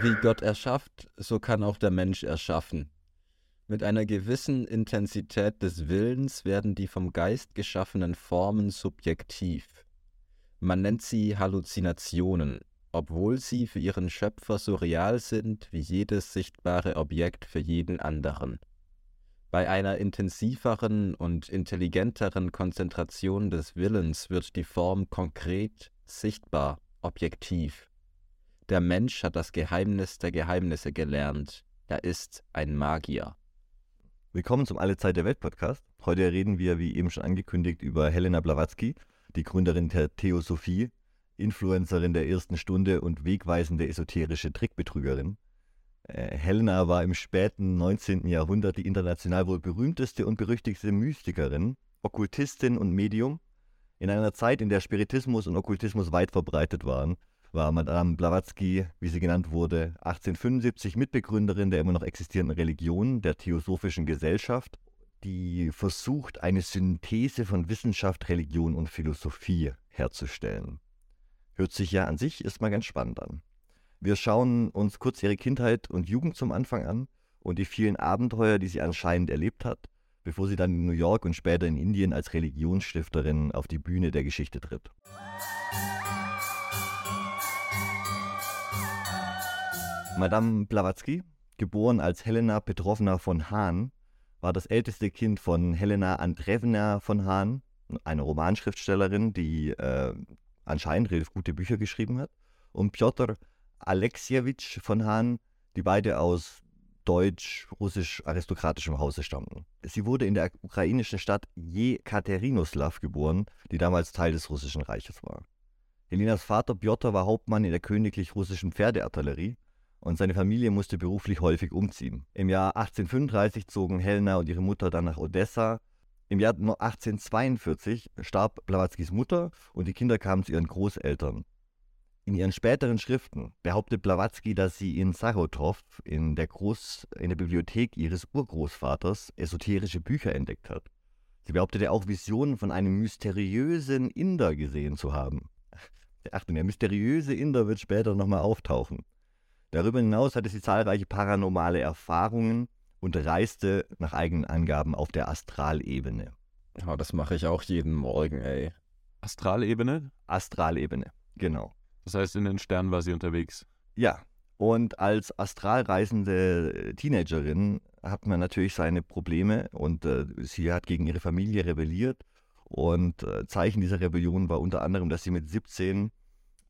Wie Gott erschafft, so kann auch der Mensch erschaffen. Mit einer gewissen Intensität des Willens werden die vom Geist geschaffenen Formen subjektiv. Man nennt sie Halluzinationen, obwohl sie für ihren Schöpfer so real sind wie jedes sichtbare Objekt für jeden anderen. Bei einer intensiveren und intelligenteren Konzentration des Willens wird die Form konkret, sichtbar, objektiv. Der Mensch hat das Geheimnis der Geheimnisse gelernt. Er ist ein Magier. Willkommen zum Alle Zeit der Welt Podcast. Heute reden wir, wie eben schon angekündigt, über Helena Blavatsky, die Gründerin der Theosophie, Influencerin der ersten Stunde und wegweisende esoterische Trickbetrügerin. Äh, Helena war im späten 19. Jahrhundert die international wohl berühmteste und berüchtigste Mystikerin, Okkultistin und Medium. In einer Zeit, in der Spiritismus und Okkultismus weit verbreitet waren, war Madame Blavatsky, wie sie genannt wurde, 1875 Mitbegründerin der immer noch existierenden Religion, der Theosophischen Gesellschaft, die versucht, eine Synthese von Wissenschaft, Religion und Philosophie herzustellen. Hört sich ja an sich erstmal ganz spannend an. Wir schauen uns kurz ihre Kindheit und Jugend zum Anfang an und die vielen Abenteuer, die sie anscheinend erlebt hat, bevor sie dann in New York und später in Indien als Religionsstifterin auf die Bühne der Geschichte tritt. Madame Blavatsky, geboren als Helena Petrovna von Hahn, war das älteste Kind von Helena Andrewna von Hahn, einer Romanschriftstellerin, die äh, anscheinend relativ gute Bücher geschrieben hat, und Piotr Alexievich von Hahn, die beide aus deutsch-russisch-aristokratischem Hause stammten. Sie wurde in der ukrainischen Stadt Jekaterinoslav geboren, die damals Teil des Russischen Reiches war. Helenas Vater Piotr war Hauptmann in der königlich russischen Pferdeartillerie und seine Familie musste beruflich häufig umziehen. Im Jahr 1835 zogen Helena und ihre Mutter dann nach Odessa. Im Jahr 1842 starb Blavatskys Mutter und die Kinder kamen zu ihren Großeltern. In ihren späteren Schriften behauptet Blavatsky, dass sie in Sarotow in der, in der Bibliothek ihres Urgroßvaters esoterische Bücher entdeckt hat. Sie behauptete auch Visionen von einem mysteriösen Inder gesehen zu haben. Achtung, der mysteriöse Inder wird später nochmal auftauchen. Darüber hinaus hatte sie zahlreiche paranormale Erfahrungen und reiste nach eigenen Angaben auf der Astralebene. Ja, das mache ich auch jeden Morgen, ey. Astralebene? Astralebene, genau. Das heißt, in den Sternen war sie unterwegs. Ja, und als astralreisende Teenagerin hat man natürlich seine Probleme und äh, sie hat gegen ihre Familie rebelliert. Und äh, Zeichen dieser Rebellion war unter anderem, dass sie mit 17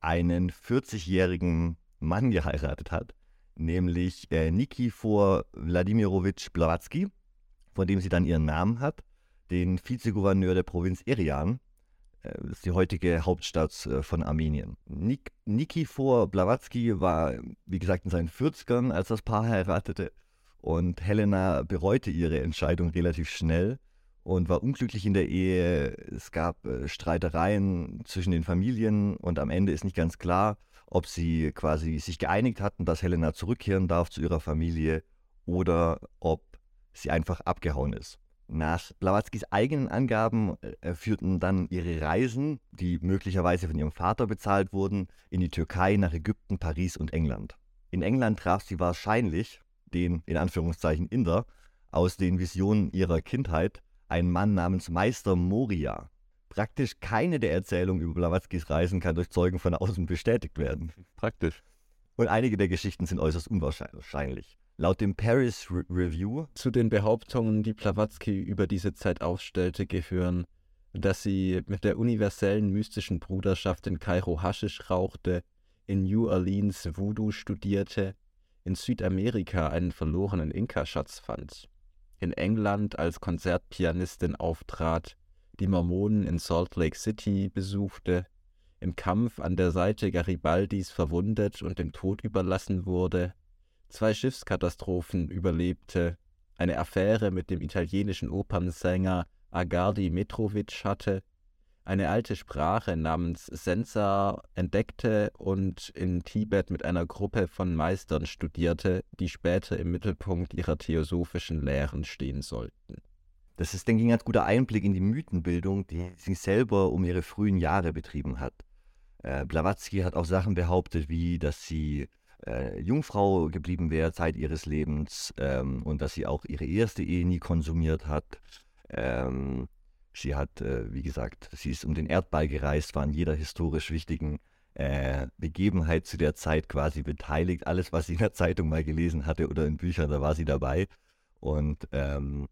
einen 40-jährigen Mann geheiratet hat, nämlich äh, Nikifor Wladimirovich Blavatsky, von dem sie dann ihren Namen hat, den Vizegouverneur der Provinz Irian, äh, das ist die heutige Hauptstadt äh, von Armenien. Nik Nikifor Blavatsky war, wie gesagt, in seinen 40ern, als das Paar heiratete. Und Helena bereute ihre Entscheidung relativ schnell und war unglücklich in der Ehe. Es gab äh, Streitereien zwischen den Familien und am Ende ist nicht ganz klar, ob sie quasi sich geeinigt hatten, dass Helena zurückkehren darf zu ihrer Familie oder ob sie einfach abgehauen ist. Nach Blavatskys eigenen Angaben äh, führten dann ihre Reisen, die möglicherweise von ihrem Vater bezahlt wurden, in die Türkei, nach Ägypten, Paris und England. In England traf sie wahrscheinlich den, in Anführungszeichen, Inder aus den Visionen ihrer Kindheit, einen Mann namens Meister Moria. Praktisch keine der Erzählungen über Blavatskys Reisen kann durch Zeugen von außen bestätigt werden. Praktisch. Und einige der Geschichten sind äußerst unwahrscheinlich. Laut dem Paris Re Review zu den Behauptungen, die Blavatsky über diese Zeit aufstellte, gehören, dass sie mit der universellen mystischen Bruderschaft in Kairo Haschisch rauchte, in New Orleans Voodoo studierte, in Südamerika einen verlorenen Inka-Schatz fand, in England als Konzertpianistin auftrat, die Mormonen in Salt Lake City besuchte, im Kampf an der Seite Garibaldis verwundet und dem Tod überlassen wurde, zwei Schiffskatastrophen überlebte, eine Affäre mit dem italienischen Opernsänger Agardi Metrovic hatte, eine alte Sprache namens Sensa entdeckte und in Tibet mit einer Gruppe von Meistern studierte, die später im Mittelpunkt ihrer theosophischen Lehren stehen sollten. Das ist, denke ich, ein ganz guter Einblick in die Mythenbildung, die sie selber um ihre frühen Jahre betrieben hat. Äh, Blavatsky hat auch Sachen behauptet, wie dass sie äh, Jungfrau geblieben wäre Zeit ihres Lebens ähm, und dass sie auch ihre erste Ehe nie konsumiert hat. Ähm, sie hat, äh, wie gesagt, sie ist um den Erdball gereist, war an jeder historisch wichtigen äh, Begebenheit zu der Zeit quasi beteiligt. Alles, was sie in der Zeitung mal gelesen hatte oder in Büchern, da war sie dabei. Und ähm,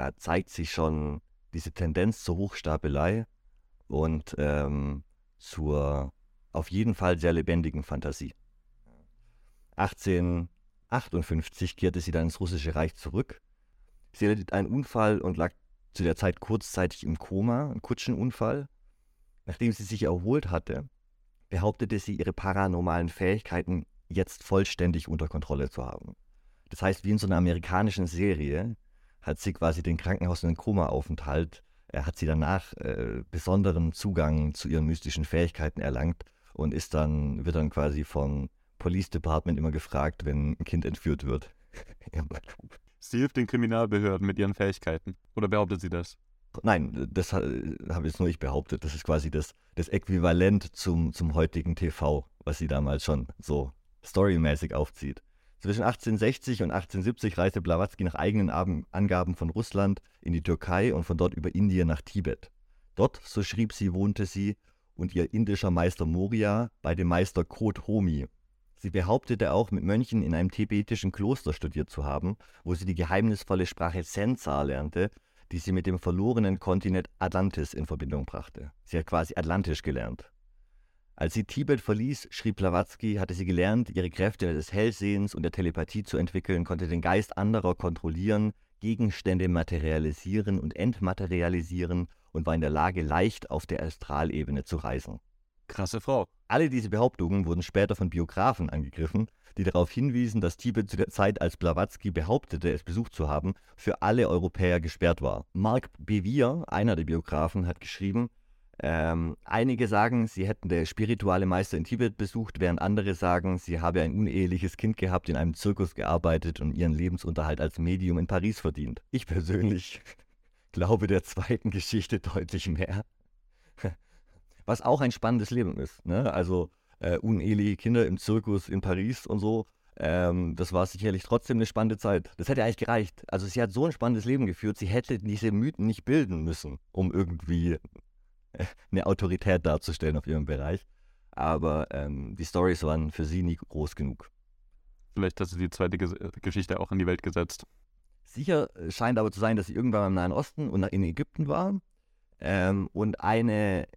da zeigt sich schon diese Tendenz zur Hochstapelei und ähm, zur auf jeden Fall sehr lebendigen Fantasie. 1858 kehrte sie dann ins Russische Reich zurück. Sie erlitt einen Unfall und lag zu der Zeit kurzzeitig im Koma, ein Kutschenunfall. Nachdem sie sich erholt hatte, behauptete sie, ihre paranormalen Fähigkeiten jetzt vollständig unter Kontrolle zu haben. Das heißt, wie in so einer amerikanischen Serie hat sie quasi den Krankenhaus- und den Koma-Aufenthalt, äh, hat sie danach äh, besonderen Zugang zu ihren mystischen Fähigkeiten erlangt und ist dann, wird dann quasi vom Police Department immer gefragt, wenn ein Kind entführt wird. sie hilft den Kriminalbehörden mit ihren Fähigkeiten. Oder behauptet sie das? Nein, das habe jetzt nur ich behauptet. Das ist quasi das, das Äquivalent zum, zum heutigen TV, was sie damals schon so storymäßig aufzieht. Zwischen 1860 und 1870 reiste Blavatsky nach eigenen Angaben von Russland in die Türkei und von dort über Indien nach Tibet. Dort, so schrieb sie, wohnte sie und ihr indischer Meister Moria bei dem Meister Kot Homi. Sie behauptete auch, mit Mönchen in einem tibetischen Kloster studiert zu haben, wo sie die geheimnisvolle Sprache Sensar lernte, die sie mit dem verlorenen Kontinent Atlantis in Verbindung brachte. Sie hat quasi Atlantisch gelernt. Als sie Tibet verließ, schrieb Blavatsky, hatte sie gelernt, ihre Kräfte des Hellsehens und der Telepathie zu entwickeln, konnte den Geist anderer kontrollieren, Gegenstände materialisieren und entmaterialisieren und war in der Lage, leicht auf der Astralebene zu reisen. Krasse Frau. Alle diese Behauptungen wurden später von Biografen angegriffen, die darauf hinwiesen, dass Tibet zu der Zeit, als Blavatsky behauptete, es besucht zu haben, für alle Europäer gesperrt war. Mark Bevier, einer der Biografen, hat geschrieben, ähm, einige sagen, sie hätten der spirituelle Meister in Tibet besucht, während andere sagen, sie habe ein uneheliches Kind gehabt, in einem Zirkus gearbeitet und ihren Lebensunterhalt als Medium in Paris verdient. Ich persönlich glaube der zweiten Geschichte deutlich mehr. Was auch ein spannendes Leben ist. Ne? Also äh, uneheliche Kinder im Zirkus in Paris und so. Ähm, das war sicherlich trotzdem eine spannende Zeit. Das hätte eigentlich gereicht. Also sie hat so ein spannendes Leben geführt, sie hätte diese Mythen nicht bilden müssen, um irgendwie eine Autorität darzustellen auf ihrem Bereich. Aber ähm, die Stories waren für sie nie groß genug. Vielleicht hat sie die zweite Ges Geschichte auch in die Welt gesetzt. Sicher scheint aber zu sein, dass sie irgendwann im Nahen Osten und in Ägypten war. Ähm, und eine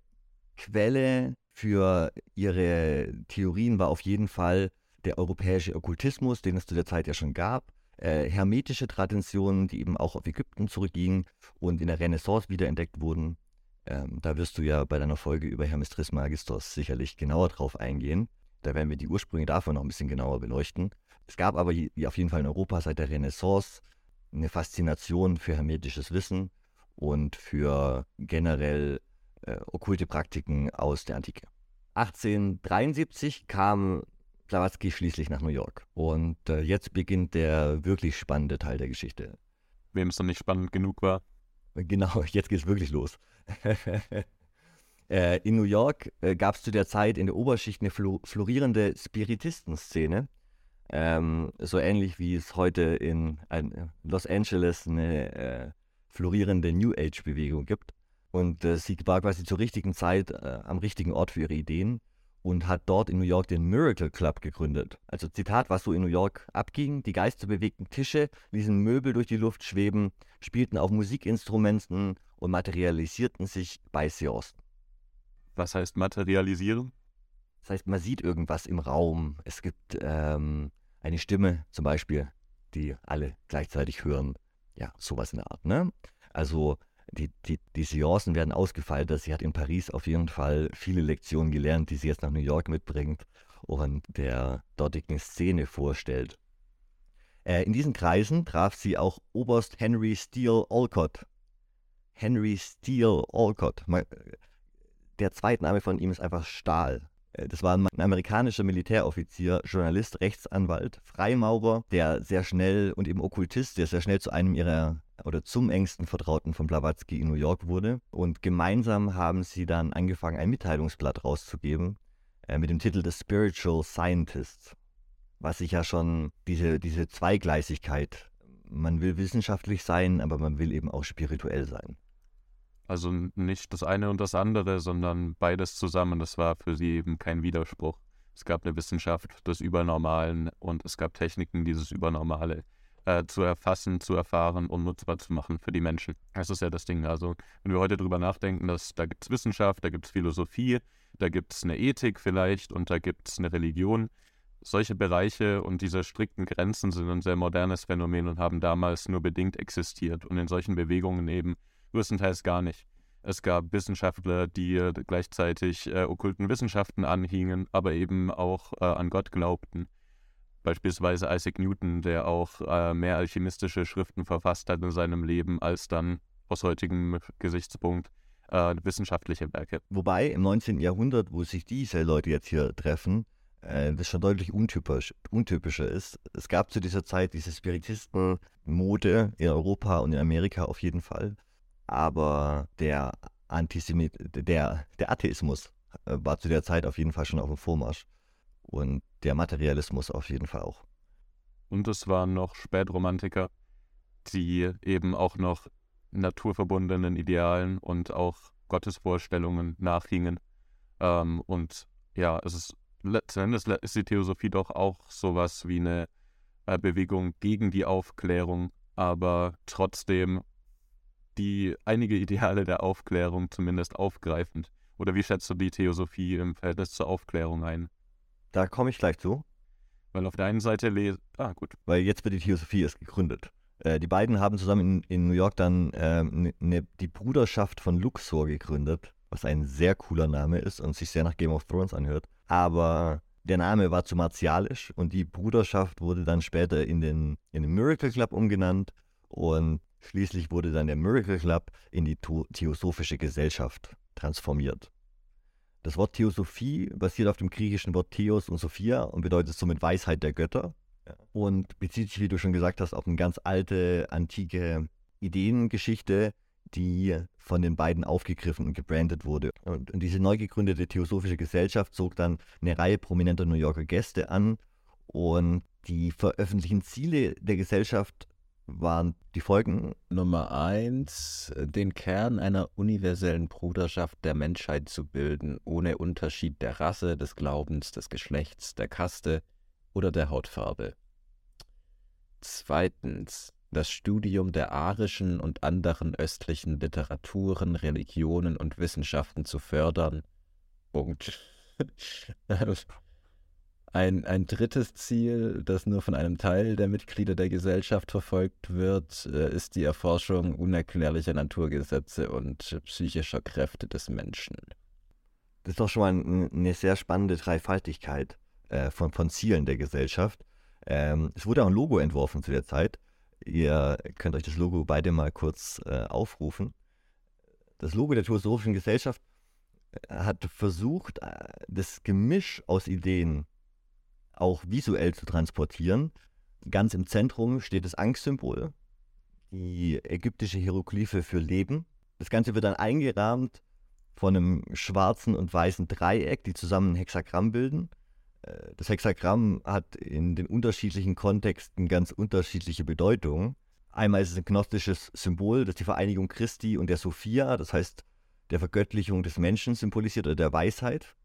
Quelle für ihre Theorien war auf jeden Fall der europäische Okkultismus, den es zu der Zeit ja schon gab. Äh, hermetische Traditionen, die eben auch auf Ägypten zurückgingen und in der Renaissance wiederentdeckt wurden. Ähm, da wirst du ja bei deiner Folge über Hermes Trismegistos sicherlich genauer drauf eingehen. Da werden wir die Ursprünge davon noch ein bisschen genauer beleuchten. Es gab aber auf jeden Fall in Europa seit der Renaissance eine Faszination für hermetisches Wissen und für generell äh, okkulte Praktiken aus der Antike. 1873 kam Blavatsky schließlich nach New York und äh, jetzt beginnt der wirklich spannende Teil der Geschichte. Wem es noch nicht spannend genug war. Genau, jetzt geht es wirklich los. äh, in New York äh, gab es zu der Zeit in der Oberschicht eine florierende Spiritistenszene. Ähm, so ähnlich wie es heute in ein, Los Angeles eine äh, florierende New Age-Bewegung gibt. Und äh, sie war quasi zur richtigen Zeit äh, am richtigen Ort für ihre Ideen und hat dort in New York den Miracle Club gegründet. Also Zitat, was so in New York abging, die geisterbewegten Tische ließen Möbel durch die Luft schweben, spielten auf Musikinstrumenten und materialisierten sich bei Seance. Was heißt materialisieren? Das heißt, man sieht irgendwas im Raum. Es gibt ähm, eine Stimme zum Beispiel, die alle gleichzeitig hören. Ja, sowas in der Art. Ne? Also die, die, die Seancen werden ausgefeilt. Sie hat in Paris auf jeden Fall viele Lektionen gelernt, die sie jetzt nach New York mitbringt und der dortigen Szene vorstellt. Äh, in diesen Kreisen traf sie auch Oberst Henry Steele Olcott. Henry Steele Olcott. Der Zweitname von ihm ist einfach Stahl. Äh, das war ein amerikanischer Militäroffizier, Journalist, Rechtsanwalt, Freimaurer, der sehr schnell und eben Okkultist, der sehr schnell zu einem ihrer oder zum engsten Vertrauten von Blavatsky in New York wurde. Und gemeinsam haben sie dann angefangen, ein Mitteilungsblatt rauszugeben äh, mit dem Titel The Spiritual Scientist. was sich ja schon diese, diese Zweigleisigkeit, man will wissenschaftlich sein, aber man will eben auch spirituell sein. Also nicht das eine und das andere, sondern beides zusammen. Das war für sie eben kein Widerspruch. Es gab eine Wissenschaft des Übernormalen und es gab Techniken, dieses Übernormale äh, zu erfassen, zu erfahren und nutzbar zu machen für die Menschen. Das ist ja das Ding. Also, wenn wir heute drüber nachdenken, dass da gibt es Wissenschaft, da gibt es Philosophie, da gibt es eine Ethik vielleicht und da gibt es eine Religion. Solche Bereiche und diese strikten Grenzen sind ein sehr modernes Phänomen und haben damals nur bedingt existiert und in solchen Bewegungen eben größtenteils gar nicht. Es gab Wissenschaftler, die äh, gleichzeitig äh, okkulten Wissenschaften anhingen, aber eben auch äh, an Gott glaubten. Beispielsweise Isaac Newton, der auch äh, mehr alchemistische Schriften verfasst hat in seinem Leben als dann aus heutigem Gesichtspunkt äh, wissenschaftliche Werke. Wobei im 19. Jahrhundert, wo sich diese Leute jetzt hier treffen, äh, das schon deutlich untypisch, untypischer ist. Es gab zu dieser Zeit diese Spiritisten-Mode in Europa und in Amerika auf jeden Fall. Aber der Antisemit, der, der Atheismus äh, war zu der Zeit auf jeden Fall schon auf dem Vormarsch. Und der Materialismus auf jeden Fall auch. Und es waren noch Spätromantiker, die eben auch noch naturverbundenen Idealen und auch Gottesvorstellungen nachhingen. Ähm, und ja, es ist letzten Endes ist die Theosophie doch auch sowas wie eine äh, Bewegung gegen die Aufklärung, aber trotzdem die einige Ideale der Aufklärung zumindest aufgreifend. Oder wie schätzt du die Theosophie im Verhältnis zur Aufklärung ein? Da komme ich gleich zu. Weil auf der einen Seite lese. Ah, gut. Weil jetzt wird die Theosophie erst gegründet. Äh, die beiden haben zusammen in, in New York dann äh, ne, die Bruderschaft von Luxor gegründet, was ein sehr cooler Name ist und sich sehr nach Game of Thrones anhört. Aber der Name war zu martialisch und die Bruderschaft wurde dann später in den, in den Miracle Club umgenannt und schließlich wurde dann der Miracle Club in die Theosophische Gesellschaft transformiert. Das Wort Theosophie basiert auf dem griechischen Wort Theos und Sophia und bedeutet somit Weisheit der Götter und bezieht sich, wie du schon gesagt hast, auf eine ganz alte, antike Ideengeschichte, die von den beiden aufgegriffen und gebrandet wurde. Und, diese neu gegründete Theosophische Gesellschaft zog dann eine Reihe prominenter New Yorker Gäste an und die veröffentlichten Ziele der Gesellschaft waren die Folgen. Nummer eins, den Kern einer universellen Bruderschaft der Menschheit zu bilden, ohne Unterschied der Rasse, des Glaubens, des Geschlechts, der Kaste oder der Hautfarbe. Zweitens, das Studium der arischen und anderen östlichen Literaturen, Religionen und Wissenschaften zu fördern. Punkt. Ein, ein drittes Ziel, das nur von einem Teil der Mitglieder der Gesellschaft verfolgt wird, äh, ist die Erforschung unerklärlicher Naturgesetze und psychischer Kräfte des Menschen. Das ist doch schon mal eine sehr spannende Dreifaltigkeit äh, von, von Zielen der Gesellschaft. Ähm, es wurde auch ein Logo entworfen zu der Zeit. Ihr könnt euch das Logo beide mal kurz äh, aufrufen. Das Logo der Theosophischen Gesellschaft hat versucht, das Gemisch aus Ideen auch visuell zu transportieren. Ganz im Zentrum steht das Angstsymbol, die ägyptische Hieroglyphe für Leben. Das Ganze wird dann eingerahmt von einem schwarzen und weißen Dreieck, die zusammen ein Hexagramm bilden. Äh, das Hexagramm hat in den unterschiedlichen Kontexten ganz unterschiedliche Bedeutungen. Einmal ist es ein gnostisches Symbol, das die Vereinigung Christi und der Sophia, das heißt der Vergöttlichung des Menschen symbolisiert oder der Weisheit,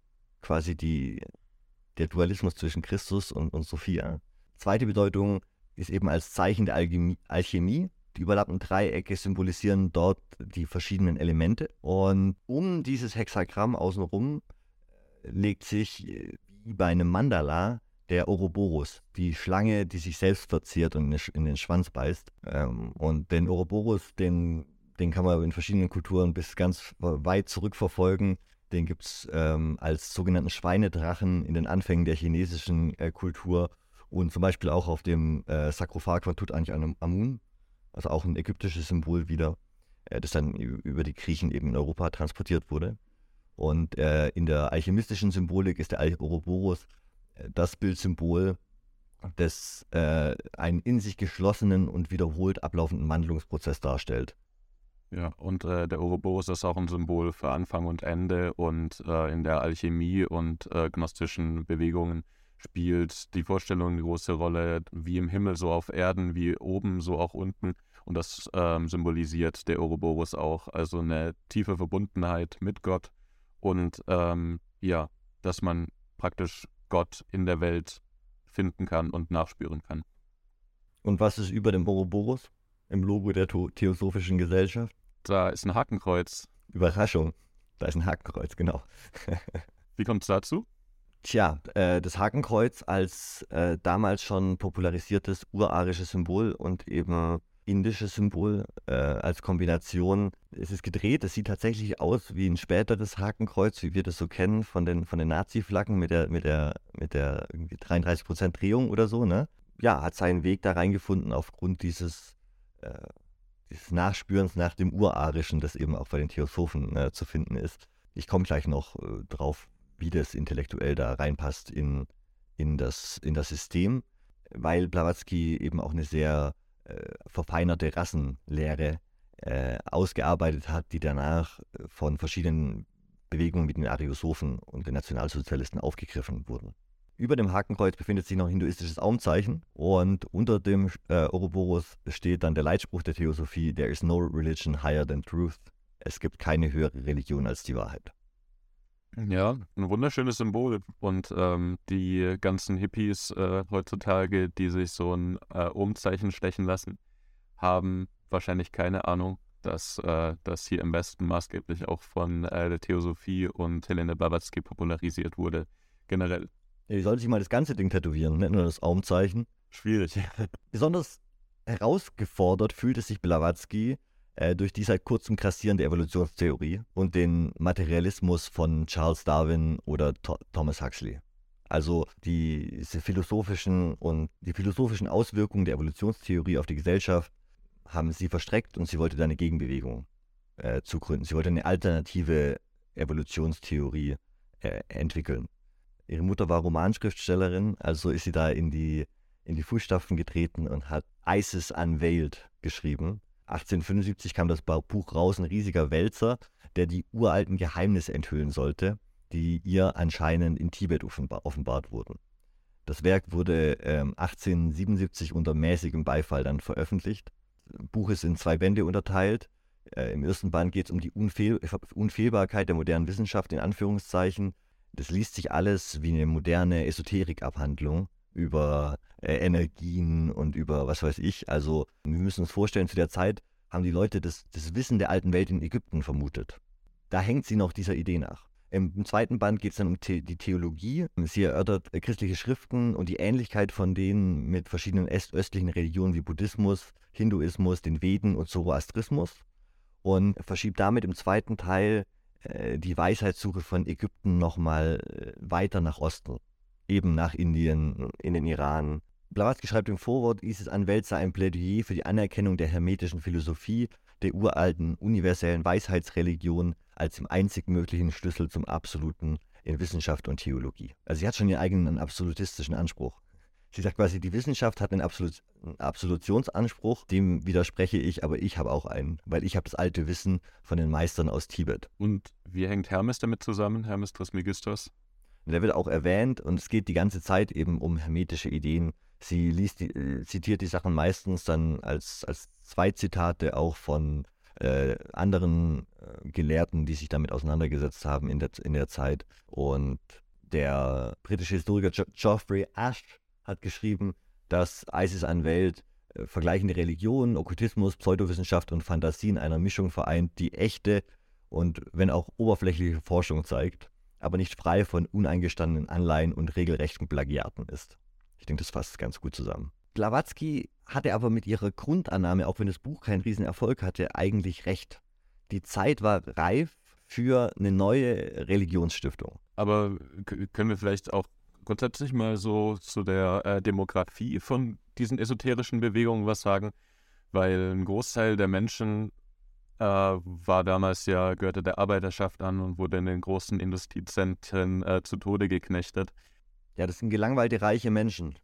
quasi die der Dualismus zwischen Christus und, und Sophia. Zweite Bedeutung ist eben als Zeichen der Alchemie. Alchemie. Die überlappenden Dreiecke symbolisieren dort die verschiedenen Elemente. Und um dieses Hexagramm außenrum äh, legt sich äh, wie bei einem Mandala der Ouroboros, die Schlange, die sich selbst verzehrt und in den Schwanz beißt. Ähm, und den Ouroboros, den, den kann man in verschiedenen Kulturen bis ganz weit zurückverfolgen. Den gibt es ähm, als sogenannten Schweinedrachen in den Anfängen der chinesischen äh, Kultur und zum Beispiel auch auf dem äh, Sarkophag von Tutanchamun, also auch ein ägyptisches Symbol wieder, äh, das dann über die Griechen eben in Europa transportiert wurde. Und äh, in der alchemistischen Symbolik ist der Ouroboros äh, das Bildsymbol, das äh, einen in sich geschlossenen und wiederholt ablaufenden Wandlungsprozess darstellt. Ja, und äh, der Ouroboros ist auch ein Symbol für Anfang und Ende und äh, in der Alchemie und äh, gnostischen Bewegungen spielt die Vorstellung eine große Rolle, wie im Himmel so auf Erden, wie oben so auch unten. Und das ähm, symbolisiert der Ouroboros auch, also eine tiefe Verbundenheit mit Gott und ähm, ja, dass man praktisch Gott in der Welt finden kann und nachspüren kann. Und was ist über dem Ouroboros im Logo der Theosophischen Gesellschaft? Da ist ein Hakenkreuz. Überraschung, da ist ein Hakenkreuz, genau. Wie kommt es dazu? Tja, äh, das Hakenkreuz als äh, damals schon popularisiertes urarisches Symbol und eben indisches Symbol äh, als Kombination. Es ist gedreht, es sieht tatsächlich aus wie ein späteres Hakenkreuz, wie wir das so kennen von den, von den Nazi-Flaggen mit der, mit der, mit der 33% Drehung oder so, ne? Ja, hat seinen Weg da reingefunden aufgrund dieses, äh, Nachspürens nach dem Urarischen, das eben auch bei den Theosophen äh, zu finden ist. Ich komme gleich noch äh, drauf, wie das intellektuell da reinpasst in, in, das, in das System, weil Blavatsky eben auch eine sehr äh, verfeinerte Rassenlehre äh, ausgearbeitet hat, die danach äh, von verschiedenen Bewegungen wie den Ariosophen und den Nationalsozialisten aufgegriffen wurden. Über dem Hakenkreuz befindet sich noch ein hinduistisches Aumzeichen und unter dem äh, Ouroboros steht dann der Leitspruch der Theosophie: There is no religion higher than truth. Es gibt keine höhere Religion als die Wahrheit. Ja, ein wunderschönes Symbol. Und ähm, die ganzen Hippies äh, heutzutage, die sich so ein äh, Umzeichen stechen lassen, haben wahrscheinlich keine Ahnung, dass äh, das hier im Westen maßgeblich auch von äh, der Theosophie und Helene Blavatsky popularisiert wurde, generell. Die soll sich mal das ganze Ding tätowieren, nicht nur das Aumzeichen. Schwierig. Besonders herausgefordert fühlte sich Blavatsky, äh, durch die seit kurzem grassierende Evolutionstheorie und den Materialismus von Charles Darwin oder Th Thomas Huxley. Also die, diese philosophischen und die philosophischen Auswirkungen der Evolutionstheorie auf die Gesellschaft haben sie verstreckt und sie wollte da eine Gegenbewegung äh, zugründen. Sie wollte eine alternative Evolutionstheorie äh, entwickeln. Ihre Mutter war Romanschriftstellerin, also ist sie da in die, in die Fußstapfen getreten und hat Isis Unveiled geschrieben. 1875 kam das Buch raus, ein riesiger Wälzer, der die uralten Geheimnisse enthüllen sollte, die ihr anscheinend in Tibet offenbar, offenbart wurden. Das Werk wurde ähm, 1877 unter mäßigem Beifall dann veröffentlicht. Das Buch ist in zwei Bände unterteilt. Äh, Im ersten Band geht es um die Unfehl Unfehlbarkeit der modernen Wissenschaft in Anführungszeichen. Das liest sich alles wie eine moderne Esoterikabhandlung über äh, Energien und über was weiß ich. Also wir müssen uns vorstellen, zu der Zeit haben die Leute das, das Wissen der alten Welt in Ägypten vermutet. Da hängt sie noch dieser Idee nach. Im, zweiten Band geht es dann um The die Theologie. Sie erörtert äh, christliche Schriften und die Ähnlichkeit von denen mit verschiedenen östlichen Religionen wie Buddhismus, Hinduismus, den Veden und Zoroastrismus und verschiebt damit im zweiten Teil die Weisheitssuche von Ägypten nochmal äh, weiter nach Osten eben nach Indien, in den Iran. Blavatsky schreibt im Vorwort, Isis Anwelt sei ein Plädoyer für die Anerkennung der hermetischen Philosophie, der uralten universellen Weisheitsreligion als dem einzig möglichen Schlüssel zum Absoluten in Wissenschaft und Theologie. Also sie hat schon ihren eigenen absolutistischen Anspruch. Sie sagt quasi, die Wissenschaft hat einen, Absolut einen Absolutionsanspruch, dem widerspreche ich, aber ich habe auch einen, weil ich habe das alte Wissen von den Meistern aus Tibet. Und wie hängt Hermes damit zusammen, Hermes Trismegistos? der wird auch erwähnt und es geht die ganze Zeit eben um hermetische Ideen. Sie liest die, äh, zitiert die Sachen meistens dann als, als Zweitzitate auch von äh, anderen äh, Gelehrten, die sich damit auseinandergesetzt haben in der, in der Zeit. Und der britische Historiker jo Geoffrey Ash hat geschrieben, dass ISIS an Welt äh, vergleichende Religionen, Okkultismus, Pseudowissenschaft und Fantasie in einer Mischung vereint, die echte und wenn auch oberflächliche Forschung zeigt aber nicht frei von uneingestandenen Anleihen und regelrechten Plagiaten ist. Ich denke, das fasst ganz gut zusammen. Blavatsky hatte aber mit ihrer Grundannahme, auch wenn das Buch keinen Riesenerfolg hatte, eigentlich recht. Die Zeit war reif für eine neue Religionsstiftung. Aber können wir vielleicht auch grundsätzlich mal so zu der äh, Demografie von diesen esoterischen Bewegungen was sagen? Weil ein Großteil der Menschen äh, war damals ja, gehörte der Arbeiterschaft an und wurde in den großen Industriezentren äh, zu Tode geknechtet. Ja, das sind gelangweilte reiche Menschen.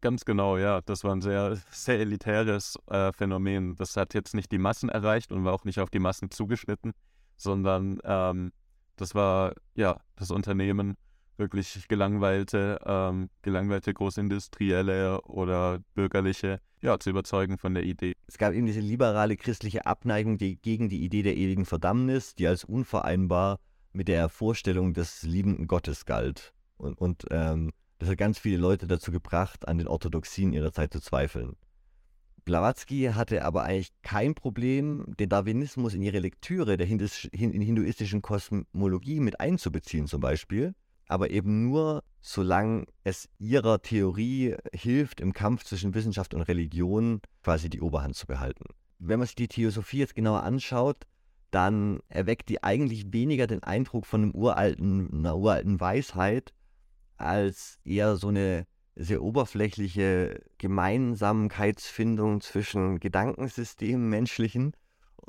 Ganz genau, ja. Das war ein sehr, sehr elitäres äh, Phänomen. Das hat jetzt nicht die Massen erreicht und war auch nicht auf die Massen zugeschnitten, sondern ähm, das war ja das Unternehmen wirklich gelangweilte, ähm, gelangweilte Großindustrielle oder Bürgerliche ja, zu überzeugen von der Idee. Es gab eben diese liberale christliche Abneigung die, gegen die Idee der ewigen Verdammnis, die als unvereinbar mit der Vorstellung des liebenden Gottes galt. Und, und ähm, das hat ganz viele Leute dazu gebracht, an den Orthodoxien ihrer Zeit zu zweifeln. Blavatsky hatte aber eigentlich kein Problem, den Darwinismus in ihre Lektüre der hinduistischen Kosmologie mit einzubeziehen zum Beispiel, aber eben nur, solange es ihrer Theorie hilft, im Kampf zwischen Wissenschaft und Religion quasi die Oberhand zu behalten. Wenn man sich die Theosophie jetzt genauer anschaut, dann erweckt die eigentlich weniger den Eindruck von einem uralten, einer uralten Weisheit, als eher so eine sehr oberflächliche Gemeinsamkeitsfindung zwischen Gedankensystemen menschlichen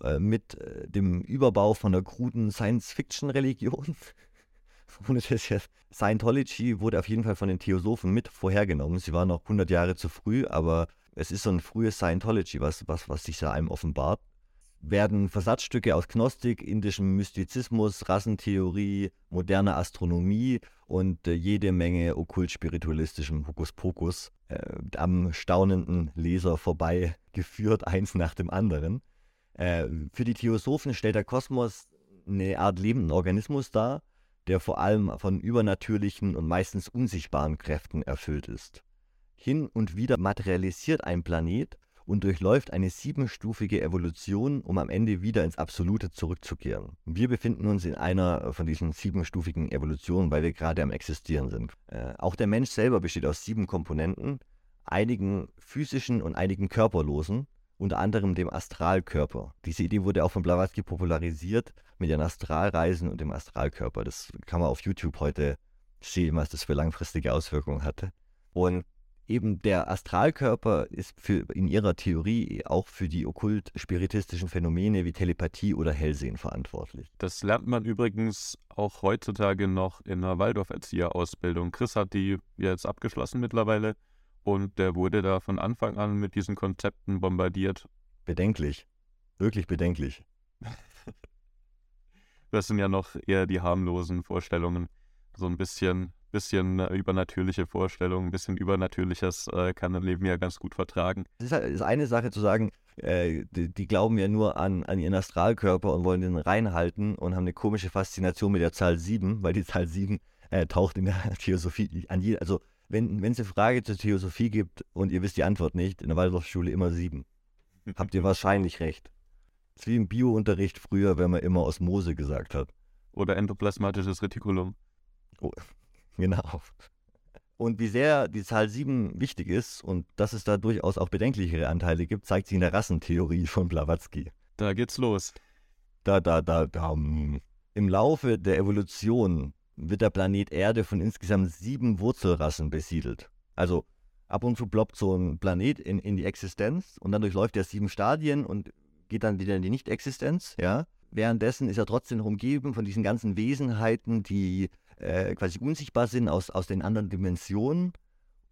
äh, mit äh, dem Überbau von einer kruden Science-Fiction-Religion. Ohne das jetzt. Scientology wurde auf jeden Fall von den Theosophen mit vorhergenommen. Sie waren noch 100 Jahre zu früh, aber es ist so ein frühes Scientology, was, was, was sich da einem offenbart werden Versatzstücke aus Gnostik, indischem Mystizismus, Rassentheorie, moderner Astronomie und äh, jede Menge okkult-spiritualistischem Hokuspokus äh, am staunenden Leser vorbeigeführt, eins nach dem anderen. Äh, für die Theosophen stellt der Kosmos eine Art lebenden Organismus dar, der vor allem von übernatürlichen und meistens unsichtbaren Kräften erfüllt ist. Hin und wieder materialisiert ein Planet und durchläuft eine siebenstufige Evolution, um am Ende wieder ins Absolute zurückzukehren. Wir befinden uns in einer von diesen siebenstufigen Evolutionen, weil wir gerade am Existieren sind. Äh, auch der Mensch selber besteht aus sieben Komponenten, einigen physischen und einigen körperlosen, unter anderem dem Astralkörper. Diese Idee wurde auch von Blavatsky popularisiert mit den Astralreisen und dem Astralkörper. Das kann man auf YouTube heute sehen, was das für langfristige Auswirkungen hatte. Und eben der Astralkörper ist für, in ihrer Theorie auch für die okkult-spiritistischen Phänomene wie Telepathie oder Hellsehen verantwortlich. Das lernt man übrigens auch heutzutage noch in der Waldorf-Erzieherausbildung. Chris hat die jetzt abgeschlossen mittlerweile und der wurde da von Anfang an mit diesen Konzepten bombardiert. Bedenklich. Wirklich bedenklich. das sind ja noch eher die harmlosen Vorstellungen. So ein bisschen bisschen äh, übernatürliche Vorstellungen, ein bisschen Übernatürliches äh, kann ein Leben ja ganz gut vertragen. Es ist, halt, ist eine Sache zu sagen, äh, die, die, glauben ja nur an, an ihren Astralkörper und wollen den reinhalten und haben eine komische Faszination mit der Zahl 7, weil die Zahl 7 äh, taucht in der Theosophie an je, also wenn es eine Frage zur Theosophie gibt und ihr wisst die Antwort nicht, in der Waldorfschule immer 7. Habt ihr wahrscheinlich recht. Das ist wie im Biounterricht früher, wenn man immer Osmose gesagt hat. Oder endoplasmatisches Retikulum. Oh, Genau. Und wie sehr die Zahl 7 wichtig ist und dass es da durchaus auch bedenklichere Anteile gibt, zeigt sich in der Rassentheorie von Blavatsky. Da geht's los. Da, da, da, da. Hm. Im Laufe der Evolution wird der Planet Erde von insgesamt sieben Wurzelrassen besiedelt. Also ab und zu ploppt so ein Planet in, in die Existenz und dann durchläuft er sieben Stadien und geht dann wieder in die Nicht-Existenz, ja. Währenddessen ist er trotzdem noch umgeben von diesen ganzen Wesenheiten, die äh, quasi unsichtbar sind aus, aus den anderen Dimensionen.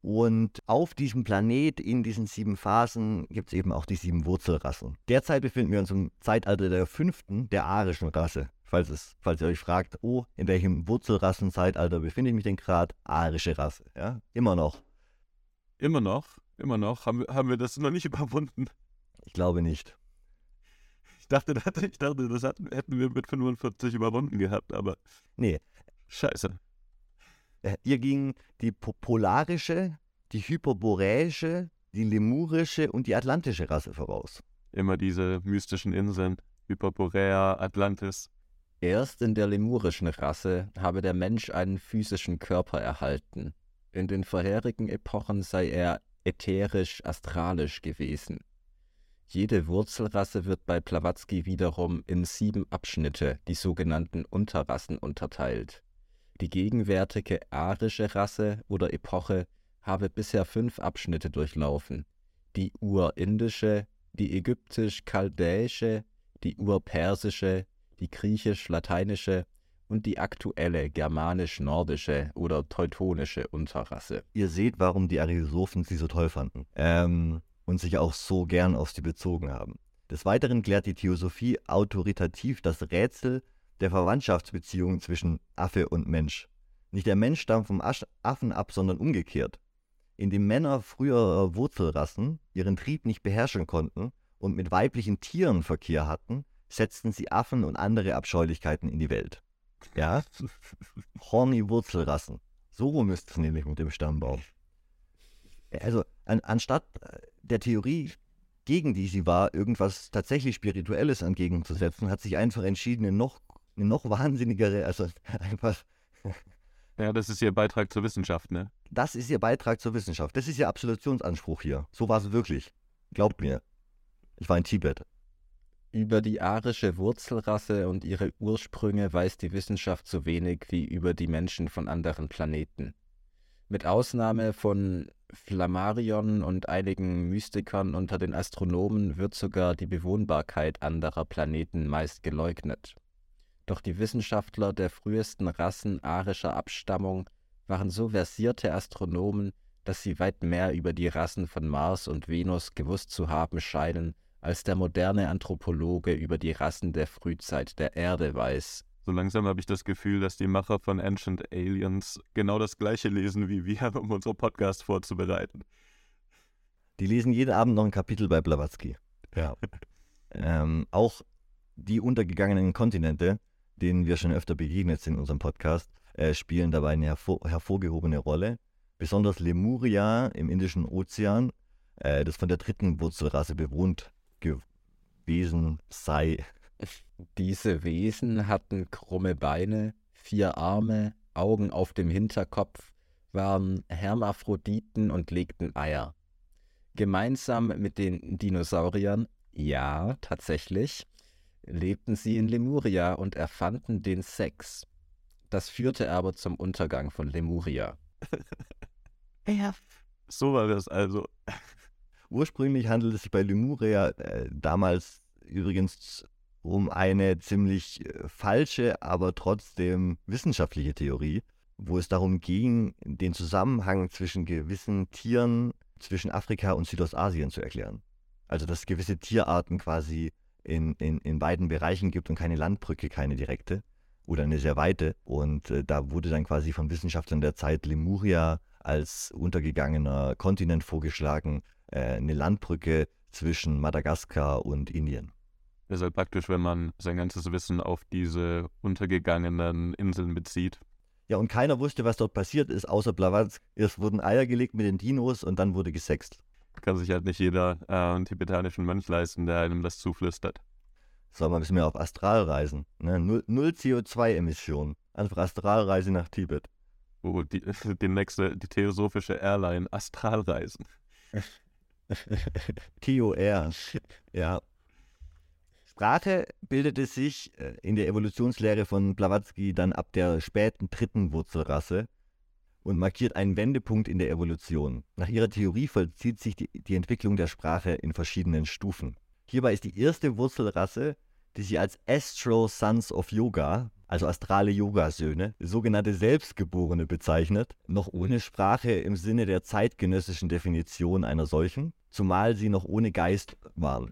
Und auf diesem Planet, in diesen sieben Phasen, gibt es eben auch die sieben Wurzelrassen. Derzeit befinden wir uns im Zeitalter der fünften, der arischen Rasse. Falls, es, falls ihr euch fragt, oh, in welchem Wurzelrassenzeitalter befinde ich mich denn gerade? Arische Rasse, ja? Immer noch. Immer noch? Immer noch? Haben wir, haben wir das noch nicht überwunden? Ich glaube nicht. Ich dachte, ich dachte das hätten wir mit 45 überwunden gehabt, aber. Nee, Scheiße. Äh, ihr ging die polarische, die hyperboräische, die lemurische und die atlantische Rasse voraus. Immer diese mystischen Inseln, Hyperborea, Atlantis. Erst in der lemurischen Rasse habe der Mensch einen physischen Körper erhalten. In den vorherigen Epochen sei er ätherisch-astralisch gewesen. Jede Wurzelrasse wird bei Blavatsky wiederum in sieben Abschnitte, die sogenannten Unterrassen, unterteilt. Die gegenwärtige arische Rasse oder Epoche habe bisher fünf Abschnitte durchlaufen: die urindische, die ägyptisch-chaldäische, die urpersische, die griechisch-lateinische und die aktuelle germanisch-nordische oder teutonische Unterrasse. Ihr seht, warum die Ariosophen sie so toll fanden ähm, und sich auch so gern auf sie bezogen haben. Des Weiteren klärt die Theosophie autoritativ das Rätsel der Verwandtschaftsbeziehungen zwischen Affe und Mensch. Nicht der Mensch stammt vom Affen ab, sondern umgekehrt. Indem Männer früherer Wurzelrassen ihren Trieb nicht beherrschen konnten und mit weiblichen Tieren Verkehr hatten, setzten sie Affen und andere Abscheulichkeiten in die Welt. Ja? Horny Wurzelrassen. So rum ist es nämlich mit dem Stammbaum. Also, an, anstatt äh, der Theorie, gegen die sie war, irgendwas tatsächlich Spirituelles entgegenzusetzen, hat sich einfach entschieden, eine noch, eine noch wahnsinnigere, also einfach. Ja, das ist ihr Beitrag zur Wissenschaft, ne? Das ist ihr Beitrag zur Wissenschaft. Das ist ihr Absolutionsanspruch hier. So war es wirklich. Glaubt mir. Ich war in Tibet. Über die arische Wurzelrasse und ihre Ursprünge weiß die Wissenschaft so wenig wie über die Menschen von anderen Planeten. Mit Ausnahme von Flammarion und einigen Mystikern unter den Astronomen wird sogar die Bewohnbarkeit anderer Planeten meist geleugnet. Doch die Wissenschaftler der frühesten Rassen arischer Abstammung waren so versierte Astronomen, dass sie weit mehr über die Rassen von Mars und Venus gewusst zu haben scheinen, als der moderne Anthropologe über die Rassen der Frühzeit der Erde weiß. So langsam habe ich das Gefühl, dass die Macher von Ancient Aliens genau das gleiche lesen wie wir, um unseren Podcast vorzubereiten. Die lesen jeden Abend noch ein Kapitel bei Blavatsky. Ja. ähm, auch die untergegangenen Kontinente denen wir schon öfter begegnet sind in unserem Podcast, äh, spielen dabei eine hervor hervorgehobene Rolle. Besonders Lemuria im Indischen Ozean, äh, das von der dritten Wurzelrasse bewohnt gewesen sei. Diese Wesen hatten krumme Beine, vier Arme, Augen auf dem Hinterkopf, waren Hermaphroditen und legten Eier. Gemeinsam mit den Dinosauriern, ja, tatsächlich, lebten sie in Lemuria und erfanden den Sex. Das führte aber zum Untergang von Lemuria. ja. So war das also. Ursprünglich handelt es sich bei Lemuria äh, damals übrigens um eine ziemlich äh, falsche, aber trotzdem wissenschaftliche Theorie, wo es darum ging, den Zusammenhang zwischen gewissen Tieren zwischen Afrika und Südostasien zu erklären. Also dass gewisse Tierarten quasi in, in, in beiden Bereichen gibt und keine Landbrücke, keine direkte oder eine sehr weite. Und äh, da wurde dann quasi von Wissenschaftlern der Zeit Lemuria als untergegangener Kontinent vorgeschlagen, äh, eine Landbrücke zwischen Madagaskar und Indien. Das ist halt praktisch, wenn man sein ganzes Wissen auf diese untergegangenen Inseln bezieht. Ja, und keiner wusste, was dort passiert ist, außer Blavatsky. Erst wurden Eier gelegt mit den Dinos und dann wurde gesext kann sich halt nicht jeder äh, einen tibetanischen Mönch leisten, der einem das zuflüstert. Soll man ein bisschen mehr auf Astralreisen. Ne? Null, null CO2-Emissionen. Einfach Astralreise nach Tibet. Oh, die, die nächste, die theosophische Airline, Astralreisen. TOR. Ja. Sprache bildete sich äh, in der Evolutionslehre von Blavatsky dann ab der späten dritten Wurzelrasse und markiert einen Wendepunkt in der Evolution. Nach ihrer Theorie vollzieht sich die, die Entwicklung der Sprache in verschiedenen Stufen. Hierbei ist die erste Wurzelrasse, die sie als Astral Sons of Yoga, also astrale Yoga-Söhne, sogenannte Selbstgeborene bezeichnet, noch ohne Sprache im Sinne der zeitgenössischen Definition einer solchen, zumal sie noch ohne Geist waren.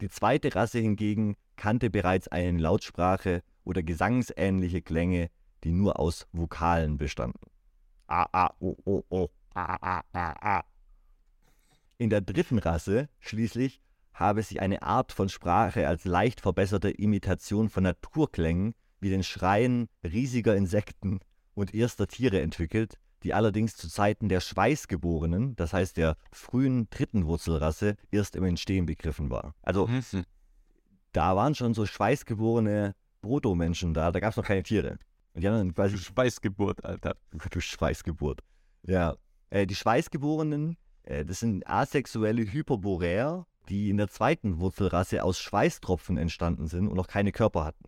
Die zweite Rasse hingegen kannte bereits eine Lautsprache oder gesangsähnliche Klänge, die nur aus Vokalen bestanden. A, A, O, O, O, A, A, A, A. In der dritten Rasse schließlich habe sich eine Art von Sprache als leicht verbesserte Imitation von Naturklängen wie den Schreien riesiger Insekten und erster Tiere entwickelt, die allerdings zu Zeiten der Schweißgeborenen, das heißt der frühen dritten Wurzelrasse, erst im Entstehen begriffen war. Also mhm. da waren schon so schweißgeborene Proto-Menschen da, da gab es noch keine Tiere. Und die haben quasi. Schweißgeburt, Alter. Du Schweißgeburt. Ja. Äh, die Schweißgeborenen, äh, das sind asexuelle Hyperboreer, die in der zweiten Wurzelrasse aus Schweißtropfen entstanden sind und noch keine Körper hatten.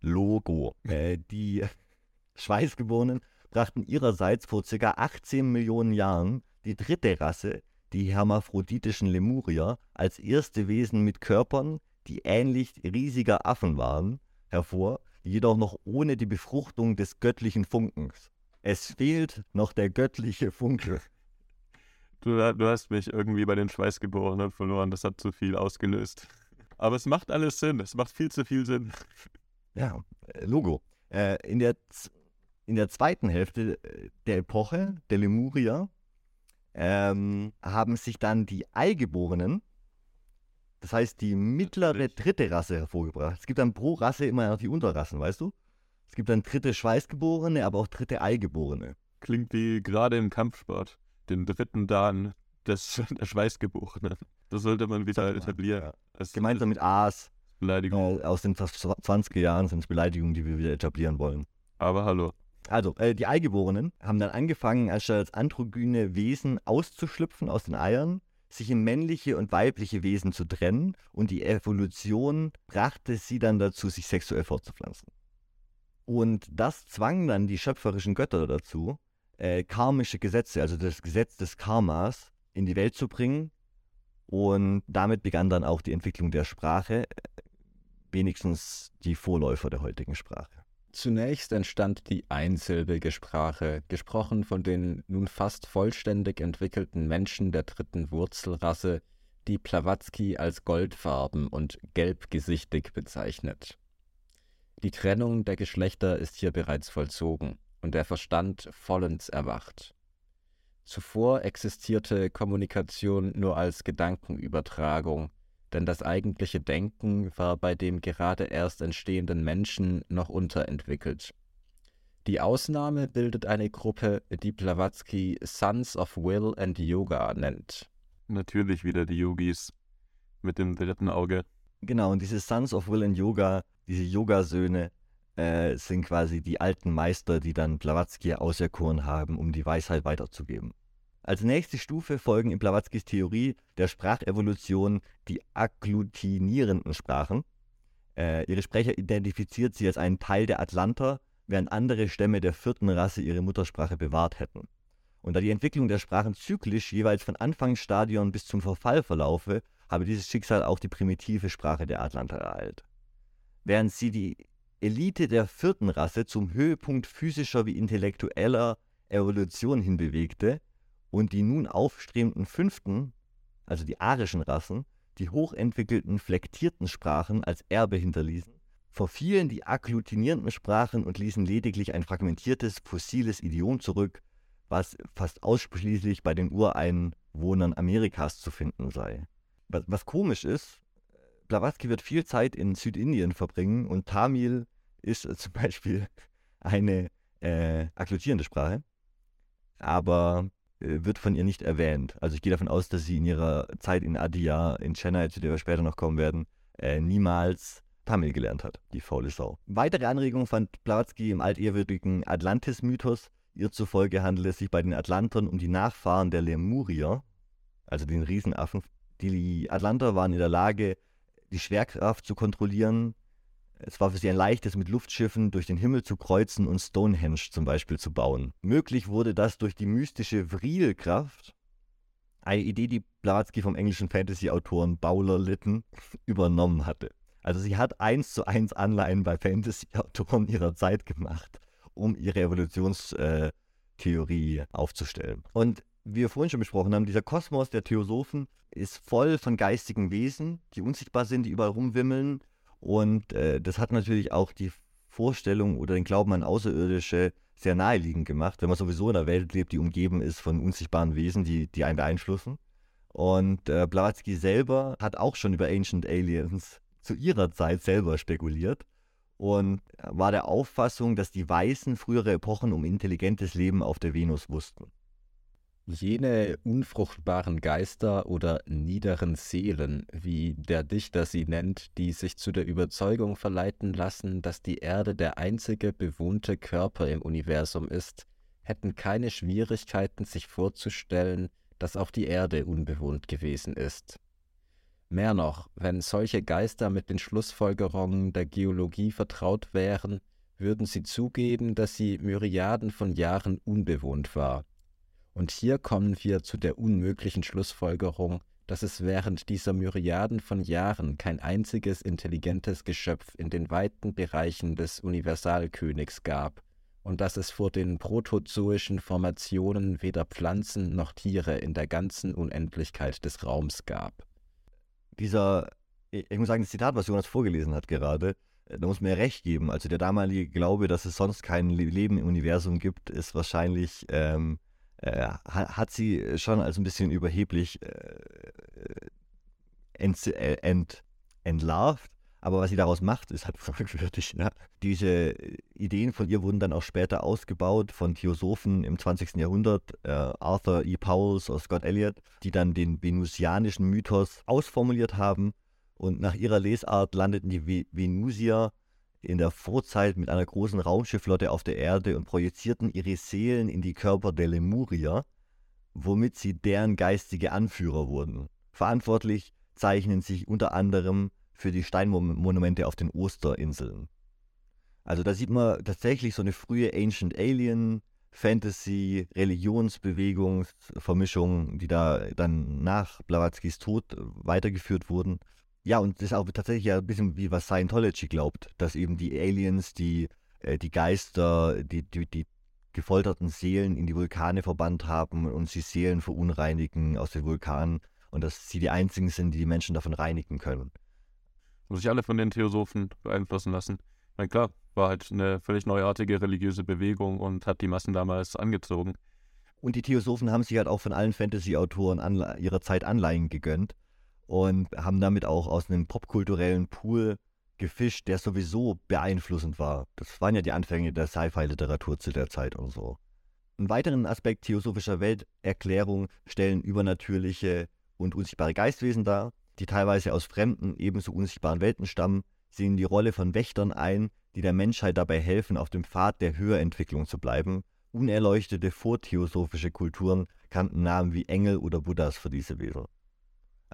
Logo. Äh, die Schweißgeborenen brachten ihrerseits vor ca. 18 Millionen Jahren die dritte Rasse, die hermaphroditischen Lemurier, als erste Wesen mit Körpern, die ähnlich riesiger Affen waren, hervor, jedoch noch ohne die Befruchtung des göttlichen Funkens. Es fehlt noch der göttliche Funke. Du, du hast mich irgendwie bei den Schweißgeborenen verloren, das hat zu viel ausgelöst. Aber es macht alles Sinn, es macht viel zu viel Sinn. Ja, äh, Logo. Äh, in der in der zweiten Hälfte äh, der Epoche der Lemurier ähm, haben sich dann die Eigeborenen, das heißt die mittlere dritte Rasse hervorgebracht. Es gibt dann pro Rasse immer noch die Unterrassen, weißt du? Es gibt dann dritte Schweißgeborene, aber auch dritte Eigeborene. Klingt wie gerade im Kampfsport. Den dritten Dan des, der Schweißgeborenen. Das sollte man wieder etablieren. Ja. Gemeinsam mit Aas. Beleidigung. Äh, aus den 20er Jahren sind es Beleidigungen, die wir wieder etablieren wollen. Aber hallo. Also, äh, die Eingeborenen haben dann angefangen, als androgyne Wesen auszuschlüpfen aus den Eiern, sich in männliche und weibliche Wesen zu trennen und die Evolution brachte sie dann dazu, sich sexuell fortzupflanzen. Und das zwang dann die schöpferischen Götter dazu, äh, karmische Gesetze, also das Gesetz des Karmas, in die Welt zu bringen. Und damit begann dann auch die Entwicklung der Sprache, wenigstens die Vorläufer der heutigen Sprache. Zunächst entstand die einsilbige Sprache, gesprochen von den nun fast vollständig entwickelten Menschen der dritten Wurzelrasse, die Blavatsky als goldfarben und gelbgesichtig bezeichnet. Die Trennung der Geschlechter ist hier bereits vollzogen und der Verstand vollends erwacht. Zuvor existierte Kommunikation nur als Gedankenübertragung, denn das eigentliche Denken war bei dem gerade erst entstehenden Menschen noch unterentwickelt. Die Ausnahme bildet eine Gruppe, die Blavatsky Sons of Will and Yoga nennt. Natürlich wieder die Yogis mit dem dritten Auge. Genau, und diese Sons of Will and Yoga, diese Yogasöhne, äh, sind quasi die alten Meister, die dann Blavatsky auserkoren haben, um die Weisheit weiterzugeben. Als nächste Stufe folgen in Blavatskys Theorie der Sprachevolution die agglutinierenden Sprachen. Äh, ihre Sprecher identifiziert sie als einen Teil der Atlanter, während andere Stämme der vierten Rasse ihre Muttersprache bewahrt hätten. Und da die Entwicklung der Sprachen zyklisch jeweils von Anfangsstadion bis zum Verfall verlaufe, habe dieses Schicksal auch die primitive Sprache der Atlanter ereilt. Während sie die Elite der vierten Rasse zum Höhepunkt physischer wie intellektueller Evolution hinbewegte, und die nun aufstrebenden fünften, also die arischen Rassen, die hochentwickelten flektierten Sprachen als Erbe hinterließen, verfielen die agglutinierenden Sprachen und ließen lediglich ein fragmentiertes, fossiles Idiom zurück, was fast ausschließlich bei den Ureinwohnern Amerikas zu finden sei. Was, was komisch ist, Blavatsky wird viel Zeit in Südindien verbringen und Tamil ist zum Beispiel eine äh, agglutinierende Sprache. Aber wird von ihr nicht erwähnt. Also ich gehe davon aus, dass sie in ihrer Zeit in Adia, in Chennai, zu der wir später noch kommen werden, äh, niemals Tamil gelernt hat, die faule Sau. Weitere Anregungen fand Blavatsky im altehrwürdigen Atlantis-Mythos. Ihr zufolge handelt es sich bei den Atlantern um die Nachfahren der Lemurier, also den Riesenaffen. Die Atlanter waren in der Lage, die Schwerkraft zu kontrollieren, es war für sie ein leichtes, mit Luftschiffen durch den Himmel zu kreuzen und Stonehenge zum Beispiel zu bauen. Möglich wurde das durch die mystische Vrilkraft, eine Idee, die Blavatsky vom englischen Fantasy-Autoren Bowler Lytton übernommen hatte. Also sie hat eins zu eins Anleihen bei Fantasy-Autoren ihrer Zeit gemacht, um ihre Evolutionstheorie äh, aufzustellen. Und wie wir vorhin schon besprochen haben, dieser Kosmos der Theosophen ist voll von geistigen Wesen, die unsichtbar sind, die überall rumwimmeln und äh, das hat natürlich auch die Vorstellung oder den Glauben an Außerirdische sehr naheliegend gemacht, wenn man sowieso in einer Welt lebt, die umgeben ist von unsichtbaren Wesen, die, die einen beeinflussen. Und äh, Blavatsky selber hat auch schon über Ancient Aliens zu ihrer Zeit selber spekuliert und war der Auffassung, dass die Weißen frühere Epochen um intelligentes Leben auf der Venus wussten. Jene unfruchtbaren Geister oder niederen Seelen, wie der Dichter sie nennt, die sich zu der Überzeugung verleiten lassen, dass die Erde der einzige bewohnte Körper im Universum ist, hätten keine Schwierigkeiten sich vorzustellen, dass auch die Erde unbewohnt gewesen ist. Mehr noch, wenn solche Geister mit den Schlussfolgerungen der Geologie vertraut wären, würden sie zugeben, dass sie Myriaden von Jahren unbewohnt war und hier kommen wir zu der unmöglichen Schlussfolgerung, dass es während dieser Myriaden von Jahren kein einziges intelligentes Geschöpf in den weiten Bereichen des Universalkönigs gab und dass es vor den protozoischen Formationen weder Pflanzen noch Tiere in der ganzen Unendlichkeit des Raums gab. Dieser, ich muss sagen, das Zitat, was Jonas vorgelesen hat gerade, äh, da muss man ja recht geben. Also der damalige Glaube, dass es sonst kein Leben im Universum gibt, ist wahrscheinlich, ähm, äh, hat sie schon als ein bisschen überheblich äh, ent, ent, entlarvt. Aber was sie daraus macht, ist halt fragwürdig. Ne? Diese Ideen von ihr wurden dann auch später ausgebaut von Theosophen im 20. Jahrhundert, äh, Arthur E. Powells oder Scott Elliott, die dann den venusianischen Mythos ausformuliert haben. Und nach ihrer Lesart landeten die Venusier in der Vorzeit mit einer großen Raumschifflotte auf der Erde und projizierten ihre Seelen in die Körper der Lemurier, womit sie deren geistige Anführer wurden. Verantwortlich zeichnen sich unter anderem für die Steinmonumente auf den Osterinseln. Also da sieht man tatsächlich so eine frühe Ancient Alien, Fantasy, Religionsbewegungsvermischung, die da dann nach Blavatskys Tod weitergeführt wurden. Ja, und das ist auch tatsächlich ja ein bisschen wie was Scientology glaubt, dass eben die Aliens, die, äh, die Geister, die, die, die gefolterten Seelen in die Vulkane verbannt haben und sie Seelen verunreinigen aus den Vulkanen und dass sie die einzigen sind, die die Menschen davon reinigen können muss sich alle von den Theosophen beeinflussen lassen. Meine, klar, war halt eine völlig neuartige religiöse Bewegung und hat die Massen damals angezogen. Und die Theosophen haben sich halt auch von allen Fantasy-Autoren ihrer Zeit Anleihen gegönnt und haben damit auch aus einem popkulturellen Pool gefischt, der sowieso beeinflussend war. Das waren ja die Anfänge der Sci-Fi-Literatur zu der Zeit und so. Einen weiteren Aspekt theosophischer Welterklärung stellen übernatürliche und unsichtbare Geistwesen dar, die teilweise aus fremden, ebenso unsichtbaren Welten stammen, sehen die Rolle von Wächtern ein, die der Menschheit dabei helfen, auf dem Pfad der Höherentwicklung zu bleiben. Unerleuchtete vortheosophische Kulturen kannten Namen wie Engel oder Buddhas für diese Wesen.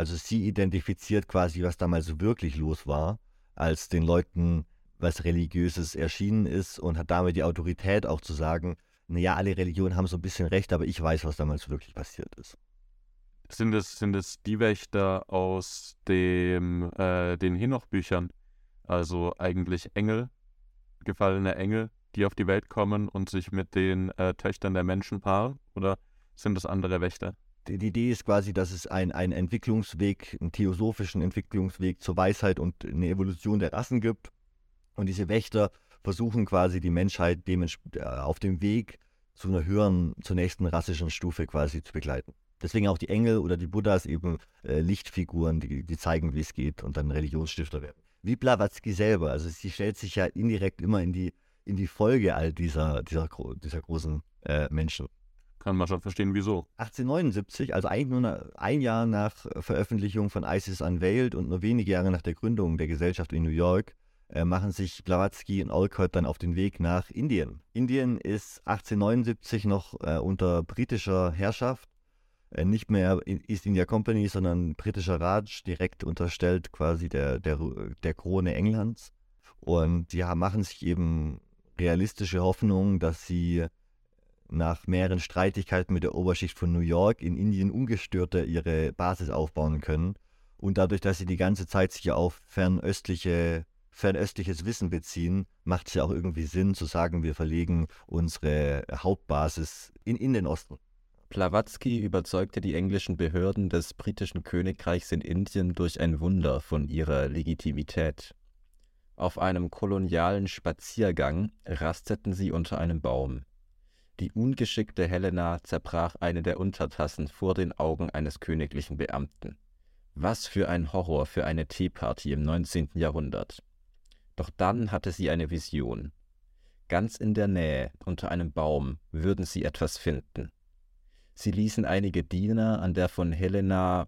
Also sie identifiziert quasi, was damals wirklich los war, als den Leuten was Religiöses erschienen ist und hat damit die Autorität auch zu sagen, naja, alle Religionen haben so ein bisschen recht, aber ich weiß, was damals wirklich passiert ist. Sind es, sind es die Wächter aus dem, äh, den Henoch-Büchern? Also eigentlich Engel, gefallene Engel, die auf die Welt kommen und sich mit den äh, Töchtern der Menschen paaren? Oder sind es andere Wächter? Die, Idee ist quasi, dass es einen Entwicklungsweg, einen theosophischen Entwicklungsweg zur Weisheit und eine Evolution der Rassen gibt. Und diese Wächter versuchen quasi die Menschheit äh, auf dem Weg zu einer höheren, zur nächsten rassischen Stufe quasi zu begleiten. Deswegen auch die Engel oder die Buddhas eben äh, Lichtfiguren, die, die zeigen, wie es geht und dann Religionsstifter werden. Wie Blavatsky selber. Also sie stellt sich ja indirekt immer in die, in die Folge all dieser, dieser, dieser großen äh, Menschen. Kann man schon verstehen, wieso. 1879, also eigentlich nur ein Jahr nach Veröffentlichung von ISIS Unveiled und nur wenige Jahre nach der Gründung der Gesellschaft in New York, äh, machen sich Blavatsky und Olcott dann auf den Weg nach Indien. Indien ist 1879 noch äh, unter britischer Herrschaft äh, nicht mehr East India Company, sondern britischer Raj, direkt unterstellt quasi der, der, der Krone Englands. Und ja, machen sich eben realistische Hoffnungen, dass sie nach mehreren Streitigkeiten mit der Oberschicht von New York in Indien ungestörter ihre Basis aufbauen können. Und dadurch, dass sie die ganze Zeit sich auf fernöstliche, fernöstliches Wissen beziehen, macht es ja auch irgendwie Sinn zu sagen, wir verlegen unsere Hauptbasis in, in den Osten. Blavatsky überzeugte die englischen Behörden des britischen Königreichs in Indien durch ein Wunder von ihrer Legitimität. Auf einem kolonialen Spaziergang rasteten sie unter einem Baum. Die ungeschickte Helena zerbrach eine der Untertassen vor den Augen eines königlichen Beamten. Was für ein Horror für eine Teeparty im 19. Jahrhundert. Doch dann hatte sie eine Vision. Ganz in der Nähe, unter einem Baum, würden sie etwas finden. Sie ließen einige Diener an der von Helena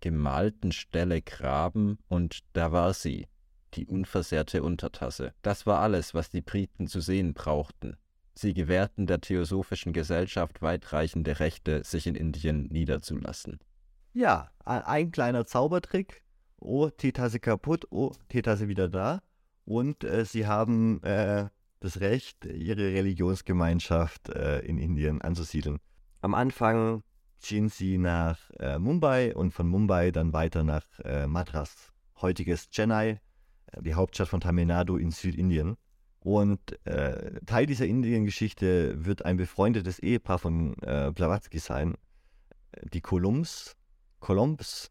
gemalten Stelle graben, und da war sie, die unversehrte Untertasse. Das war alles, was die Briten zu sehen brauchten. Sie gewährten der Theosophischen Gesellschaft weitreichende Rechte, sich in Indien niederzulassen. Ja, ein kleiner Zaubertrick. Oh, Teetasse kaputt, oh, Teetasse wieder da. Und äh, sie haben äh, das Recht, ihre Religionsgemeinschaft äh, in Indien anzusiedeln. Am Anfang ziehen sie nach äh, Mumbai und von Mumbai dann weiter nach äh, Madras, heutiges Chennai, äh, die Hauptstadt von Tamil Nadu in Südindien. Und äh, Teil dieser Indiengeschichte wird ein befreundetes Ehepaar von äh, Blavatsky sein, die Columbs, Columbs.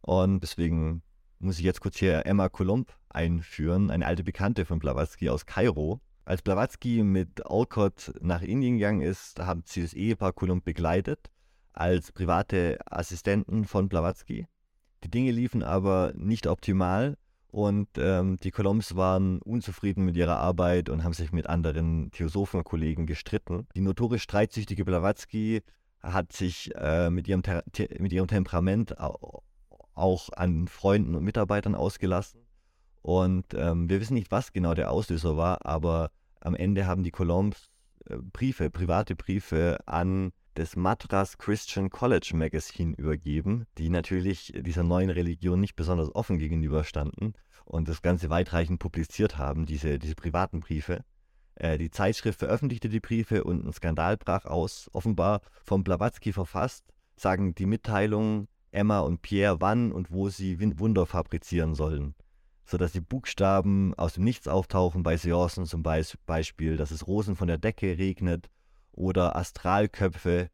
Und deswegen muss ich jetzt kurz hier Emma Columb einführen, eine alte Bekannte von Blavatsky aus Kairo. Als Blavatsky mit Alcott nach Indien gegangen ist, haben sie das Ehepaar Coulomb begleitet als private Assistenten von Blavatsky. Die Dinge liefen aber nicht optimal und ähm, die Colombs waren unzufrieden mit ihrer Arbeit und haben sich mit anderen Theosophenkollegen gestritten. Die notorisch streitsüchtige Blavatsky hat sich äh, mit, ihrem mit ihrem Temperament auch an Freunden und Mitarbeitern ausgelassen. Und ähm, wir wissen nicht, was genau der Auslöser war, aber am Ende haben die Colombs äh, Briefe, private Briefe an das Madras Christian College Magazine übergeben, die natürlich dieser neuen Religion nicht besonders offen gegenüberstanden und das Ganze weitreichend publiziert haben, diese, diese privaten Briefe. Äh, die Zeitschrift veröffentlichte die Briefe und ein Skandal brach aus, offenbar vom Blavatsky verfasst, sagen die Mitteilungen Emma und Pierre, wann und wo sie Wunder fabrizieren sollen. Sodass die Buchstaben aus dem Nichts auftauchen bei Seancen zum Beispiel, dass es Rosen von der Decke regnet oder Astralköpfe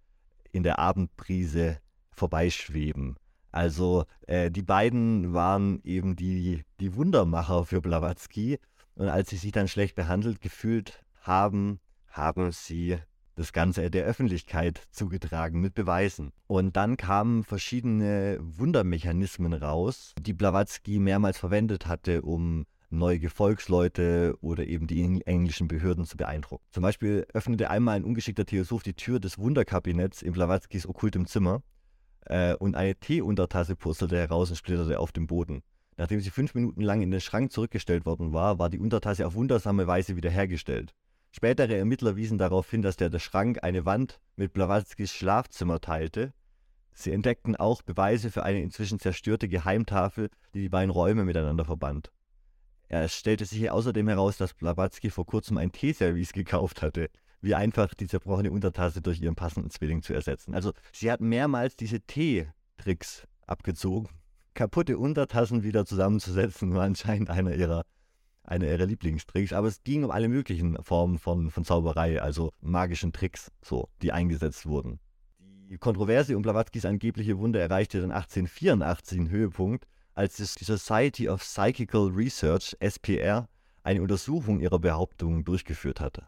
in der Abendbrise vorbeischweben. Also äh, die beiden waren eben die, die Wundermacher für Blavatsky und als sie sich dann schlecht behandelt gefühlt haben, haben sie das Ganze der Öffentlichkeit zugetragen mit Beweisen. Und dann kamen verschiedene Wundermechanismen raus, die Blavatsky mehrmals verwendet hatte, um neue Gefolgsleute oder eben die englischen Behörden zu beeindrucken. Zum Beispiel öffnete einmal ein ungeschickter Theosoph die Tür des Wunderkabinetts in Blavatskys okkultem Zimmer äh, und eine Teeuntertasse purzelte heraus und splitterte auf dem Boden. Nachdem sie fünf Minuten lang in den Schrank zurückgestellt worden war, war die Untertasse auf wundersame Weise wiederhergestellt. Spätere Ermittler wiesen darauf hin, dass der, Schrank eine Wand mit Blavatskys Schlafzimmer teilte. Sie entdeckten auch Beweise für eine inzwischen zerstörte Geheimtafel, die die beiden Räume miteinander verband. Es stellte sich außerdem heraus, dass Blavatsky vor kurzem ein Teeservice gekauft hatte. Wie einfach die zerbrochene Untertasse durch ihren passenden Zwilling zu ersetzen. Also sie hat mehrmals diese Tee-Tricks abgezogen. Kaputte Untertassen wieder zusammenzusetzen war anscheinend einer ihrer einer ihrer Lieblingstricks, aber es ging um alle möglichen Formen von, von Zauberei, also magischen Tricks, so, die eingesetzt wurden. Die Kontroverse um Blavatskys angebliche Wunder erreichte dann 1884 einen Höhepunkt, als die Society of Psychical Research, SPR, eine Untersuchung ihrer Behauptungen durchgeführt hatte.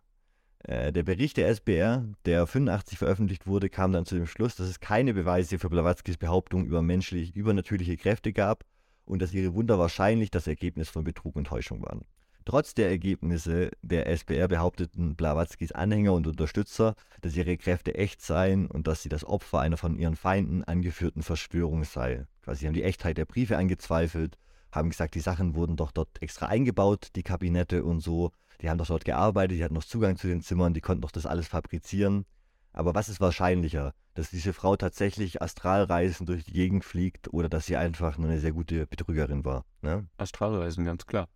Äh, der Bericht der SPR, der 85 veröffentlicht wurde, kam dann zu dem Schluss, dass es keine Beweise für Blavatskys Behauptung über menschlich übernatürliche Kräfte gab und dass ihre Wunder wahrscheinlich das Ergebnis von Betrug und Täuschung waren. Trotz der Ergebnisse der SPR behaupteten Blavatskys Anhänger und Unterstützer, dass ihre Kräfte echt seien und dass sie das Opfer einer von ihren Feinden angeführten Verschwörung sei. Quasi haben die Echtheit der Briefe angezweifelt, haben gesagt, die Sachen wurden doch dort extra eingebaut, die Kabinette und so. Die haben doch dort gearbeitet, die hatten noch Zugang zu den Zimmern, die konnten doch das alles fabrizieren. Aber was ist wahrscheinlicher, dass diese Frau tatsächlich Astralreisen durch die Gegend fliegt oder dass sie einfach nur eine sehr gute Betrügerin war? Ne? Astralreisen, ganz klar.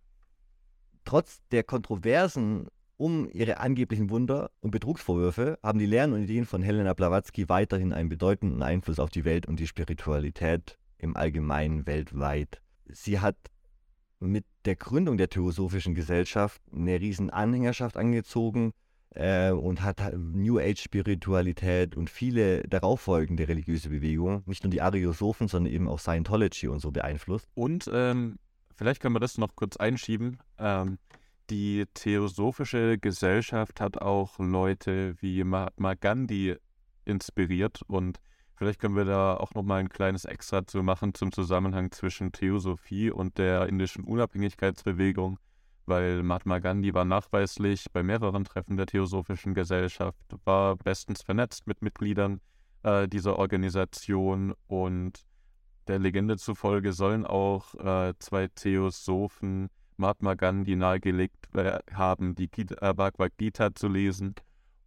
Trotz der Kontroversen um ihre angeblichen Wunder und Betrugsvorwürfe haben die Lehren und Ideen von Helena Blavatsky weiterhin einen bedeutenden Einfluss auf die Welt und die Spiritualität im Allgemeinen weltweit. Sie hat mit der Gründung der Theosophischen Gesellschaft eine riesen Anhängerschaft angezogen äh, und hat New Age Spiritualität und viele darauffolgende religiöse Bewegungen, nicht nur die Ariosophen, sondern eben auch Scientology und so beeinflusst. Und ähm, vielleicht können wir das noch kurz einschieben. Ähm, die Theosophische Gesellschaft hat auch Leute wie Mahatma Gandhi inspiriert und vielleicht können wir da auch nochmal ein kleines Extra zu machen zum Zusammenhang zwischen Theosophie und der indischen Unabhängigkeitsbewegung, weil Mahatma Gandhi war nachweislich bei mehreren Treffen der Theosophischen Gesellschaft, war bestens vernetzt mit Mitgliedern äh, dieser Organisation und der Legende zufolge sollen auch äh, zwei Theosophen Mahatma Gandhi nahegelegt haben, die Gita, äh, Bhagavad Gita zu lesen.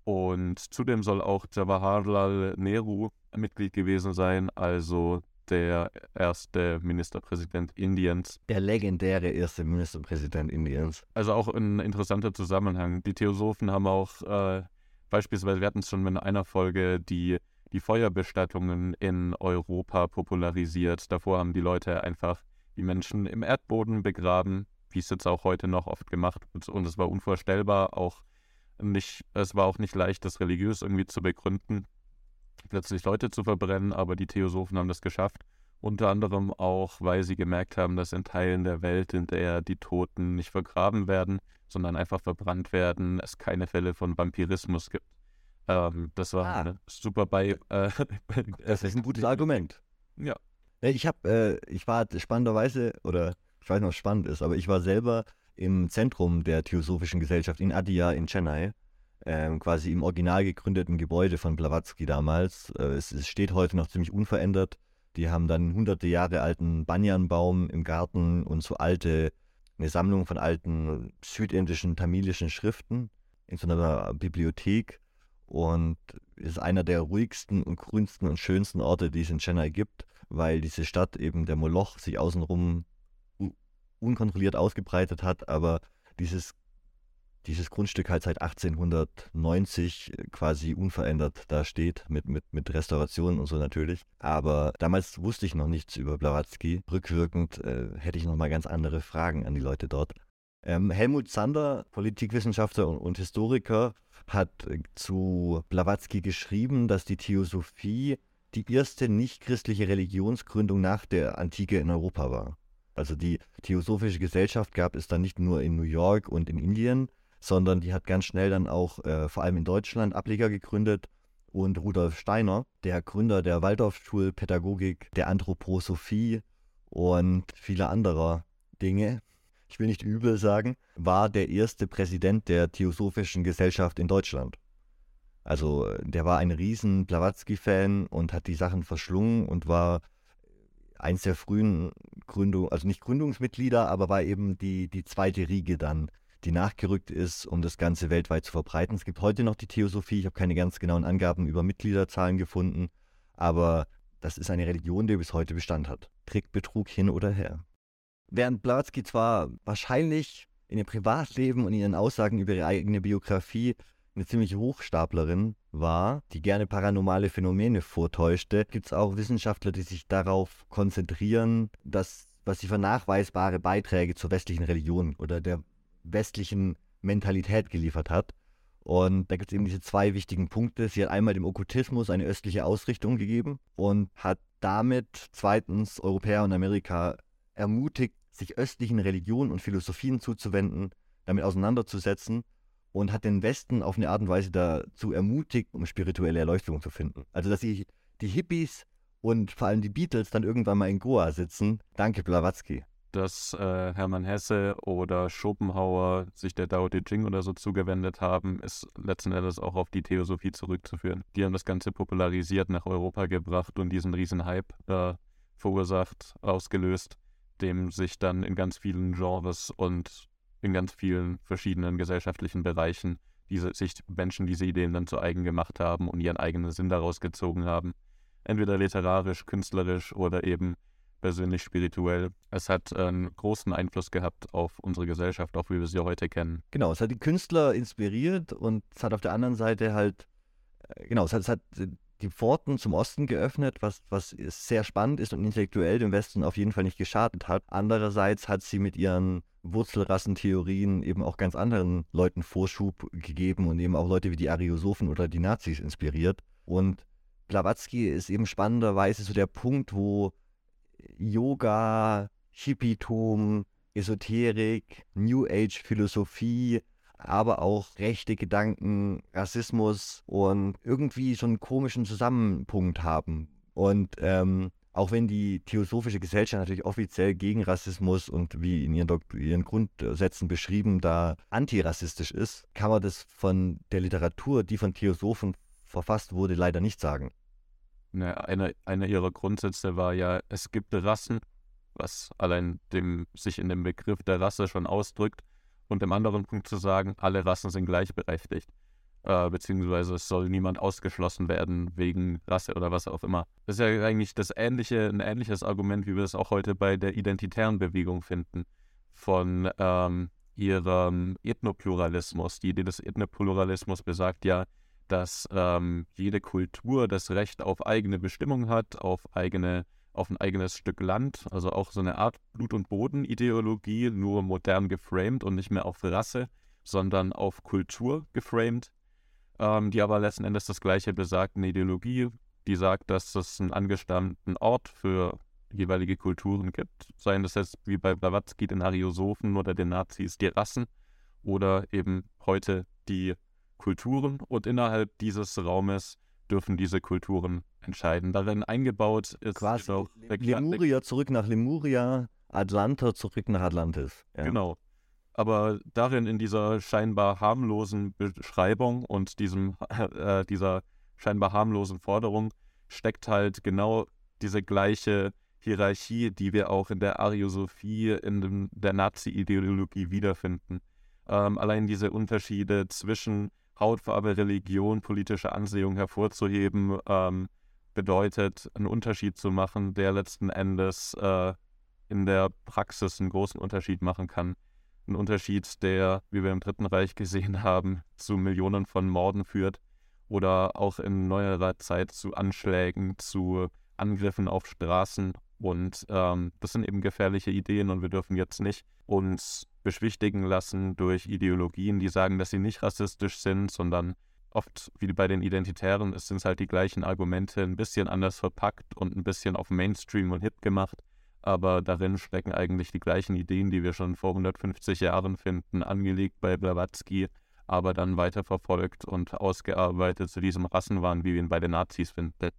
Und zudem soll auch Jawaharlal Nehru Mitglied gewesen sein, also der erste Ministerpräsident Indiens. Der legendäre erste Ministerpräsident Indiens. Also auch ein interessanter Zusammenhang. Die Theosophen haben auch äh, beispielsweise, wir hatten es schon in einer Folge, die, die Feuerbestattungen in Europa popularisiert. Davor haben die Leute einfach die Menschen im Erdboden begraben wie es jetzt auch heute noch oft gemacht wird. Und es war unvorstellbar, auch nicht, es war auch nicht leicht, das religiös irgendwie zu begründen, plötzlich Leute zu verbrennen, aber die Theosophen haben das geschafft Unter anderem auch, weil sie gemerkt haben, dass in Teilen der Welt, in der die Toten nicht vergraben werden, sondern einfach verbrannt werden, es keine Fälle von Vampirismus gibt. Ähm, das war Ah. super bei. Äh, Das ist ein gutes Argument. Ja. Ja, Ich habe, äh, ich war spannenderweise, oder ich weiß nicht, ob es spannend ist, aber ich war selber im Zentrum der Theosophischen Gesellschaft in Adia in Chennai, ähm, quasi im original gegründeten Gebäude von Blavatsky damals. Äh, es, es steht heute noch ziemlich unverändert. Die haben dann hunderte Jahre alten Banyanbaum im Garten und so alte, eine Sammlung von alten südindischen, tamilischen Schriften in so einer Bibliothek und ist einer der ruhigsten und grünsten und schönsten Orte, die es in Chennai gibt, weil diese Stadt eben der Moloch sich außenrum unkontrolliert ausgebreitet hat, aber dieses, dieses Grundstück halt seit 1890 quasi unverändert da steht, mit, mit, mit Restaurationen und so natürlich. Aber damals wusste ich noch nichts über Blavatsky. Rückwirkend äh, hätte ich noch mal ganz andere Fragen an die Leute dort. Ähm, Helmut Zander, Politikwissenschaftler und, und Historiker, hat äh, zu Blavatsky geschrieben, dass die Theosophie die erste nichtchristliche Religionsgründung nach der Antike in Europa war. Also die Theosophische Gesellschaft gab es dann nicht nur in New York und in Indien, sondern die hat ganz schnell dann auch äh, vor allem in Deutschland Ableger gegründet. Und Rudolf Steiner, der Gründer der Waldorfschulpädagogik, der Anthroposophie und vieler anderer Dinge, ich will nicht übel sagen, war der erste Präsident der Theosophischen Gesellschaft in Deutschland. Also der war ein riesen Blavatsky-Fan und hat die Sachen verschlungen und war eins der frühen Gründung, also nicht Gründungsmitglieder, aber war eben die, die zweite Riege dann, die nachgerückt ist, um das Ganze weltweit zu verbreiten. Es gibt heute noch die Theosophie, ich habe keine ganz genauen Angaben über Mitgliederzahlen gefunden, aber das ist eine Religion, die bis heute Bestand hat. Trick, Betrug hin oder her. Während Blavatsky zwar wahrscheinlich in ihrem Privatleben und ihren Aussagen über ihre eigene Biografie eine ziemliche Hochstaplerin war, die gerne paranormale Phänomene vortäuschte, gibt es auch Wissenschaftler, die sich darauf konzentrieren, dass, was sie für nachweisbare Beiträge zur westlichen Religion oder der westlichen Mentalität geliefert hat. Und da gibt es eben diese zwei wichtigen Punkte. Sie hat einmal dem Okkultismus eine östliche Ausrichtung gegeben und hat damit zweitens Europäer und Amerika ermutigt, sich östlichen Religionen und Philosophien zuzuwenden, damit auseinanderzusetzen und hat den Westen auf eine Art und Weise dazu ermutigt, um spirituelle Erleuchtung zu finden. Also, dass die, die Hippies und vor allem die Beatles dann irgendwann mal in Goa sitzen. Danke, Blavatsky. dass äh, Hermann Hesse oder Schopenhauer sich der Tao Te Ching oder so zugewendet haben, ist letzten Endes auch auf die Theosophie zurückzuführen. Die haben das Ganze popularisiert, nach Europa gebracht und diesen riesen Hype äh, verursacht, ausgelöst, dem sich dann in ganz vielen Genres und in ganz vielen verschiedenen gesellschaftlichen Bereichen diese, sich Menschen diese Ideen dann zu eigen gemacht haben und ihren eigenen Sinn daraus gezogen haben. Entweder literarisch, künstlerisch oder eben persönlich spirituell. Es hat einen großen Einfluss gehabt auf unsere Gesellschaft, auch wie wir sie heute kennen. Genau, es hat die Künstler inspiriert und es hat auf der anderen Seite halt, äh, genau, es hat, es hat die Pforten zum Osten geöffnet, was, was sehr spannend ist und intellektuell dem Westen auf jeden Fall nicht geschadet hat. Andererseits hat sie mit ihren Wurzelrassentheorien eben auch ganz anderen Leuten Vorschub gegeben und eben auch Leute wie die Ariosophen oder die Nazis inspiriert. Und Blavatsky ist eben spannenderweise so der Punkt, wo Yoga, Hippietum, Esoterik, New Age Philosophie, aber auch rechte Gedanken, Rassismus und irgendwie so einen komischen Zusammenpunkt haben. Und ähm, auch wenn die Theosophische Gesellschaft natürlich offiziell gegen Rassismus und wie in ihren, Dok ihren Grundsätzen beschrieben da antirassistisch ist, kann man das von der Literatur, die von Theosophen verfasst wurde, leider nicht sagen. Ne, Einer eine ihrer Grundsätze war ja, es gibt Rassen, was allein dem, sich in dem Begriff der Rasse schon ausdrückt. Und im anderen Punkt zu sagen, alle Rassen sind gleichberechtigt. Äh, beziehungsweise es soll niemand ausgeschlossen werden wegen Rasse oder was auch immer. Das ist ja eigentlich das ähnliche, ein ähnliches Argument, wie wir es auch heute bei der identitären Bewegung finden. Von ähm, ihrem Ethnopluralismus. Die Idee des Ethnopluralismus besagt ja, dass ähm, jede Kultur das Recht auf eigene Bestimmung hat, auf eigene, auf ein eigenes Stück Land, also auch so eine Art Blut- und Boden-Ideologie, nur modern geframed und nicht mehr auf Rasse, sondern auf Kultur geframed, ähm, die aber letzten Endes das gleiche besagt, eine Ideologie, die sagt, dass es einen angestammten Ort für jeweilige Kulturen gibt. Seien das jetzt wie bei Blavatsky den Ariosophen oder den Nazis die Rassen oder eben heute die Kulturen. Und innerhalb dieses Raumes dürfen diese Kulturen entscheiden. Darin eingebaut ist quasi auch Lemuria zurück nach Lemuria, Atlanta zurück nach Atlantis. Ja. Genau. Aber darin in dieser scheinbar harmlosen Beschreibung und diesem, äh, dieser scheinbar harmlosen Forderung steckt halt genau diese gleiche Hierarchie, die wir auch in der Ariosophie, in dem, der Nazi-Ideologie wiederfinden. Ähm, allein diese Unterschiede zwischen Hautfarbe, Religion, politische Ansehung hervorzuheben, ähm, bedeutet, einen Unterschied zu machen, der letzten Endes äh, in der Praxis einen großen Unterschied machen kann. Ein Unterschied, der, wie wir im Dritten Reich gesehen haben, zu Millionen von Morden führt oder auch in neuerer Zeit zu Anschlägen, zu Angriffen auf Straßen. Und ähm, das sind eben gefährliche Ideen und wir dürfen jetzt nicht uns beschwichtigen lassen durch Ideologien, die sagen, dass sie nicht rassistisch sind, sondern oft, wie bei den Identitären, es sind halt die gleichen Argumente, ein bisschen anders verpackt und ein bisschen auf Mainstream und Hip gemacht. Aber darin stecken eigentlich die gleichen Ideen, die wir schon vor 150 Jahren finden, angelegt bei Blavatsky, aber dann weiterverfolgt und ausgearbeitet zu diesem Rassenwahn, wie wir ihn bei den Nazis finden.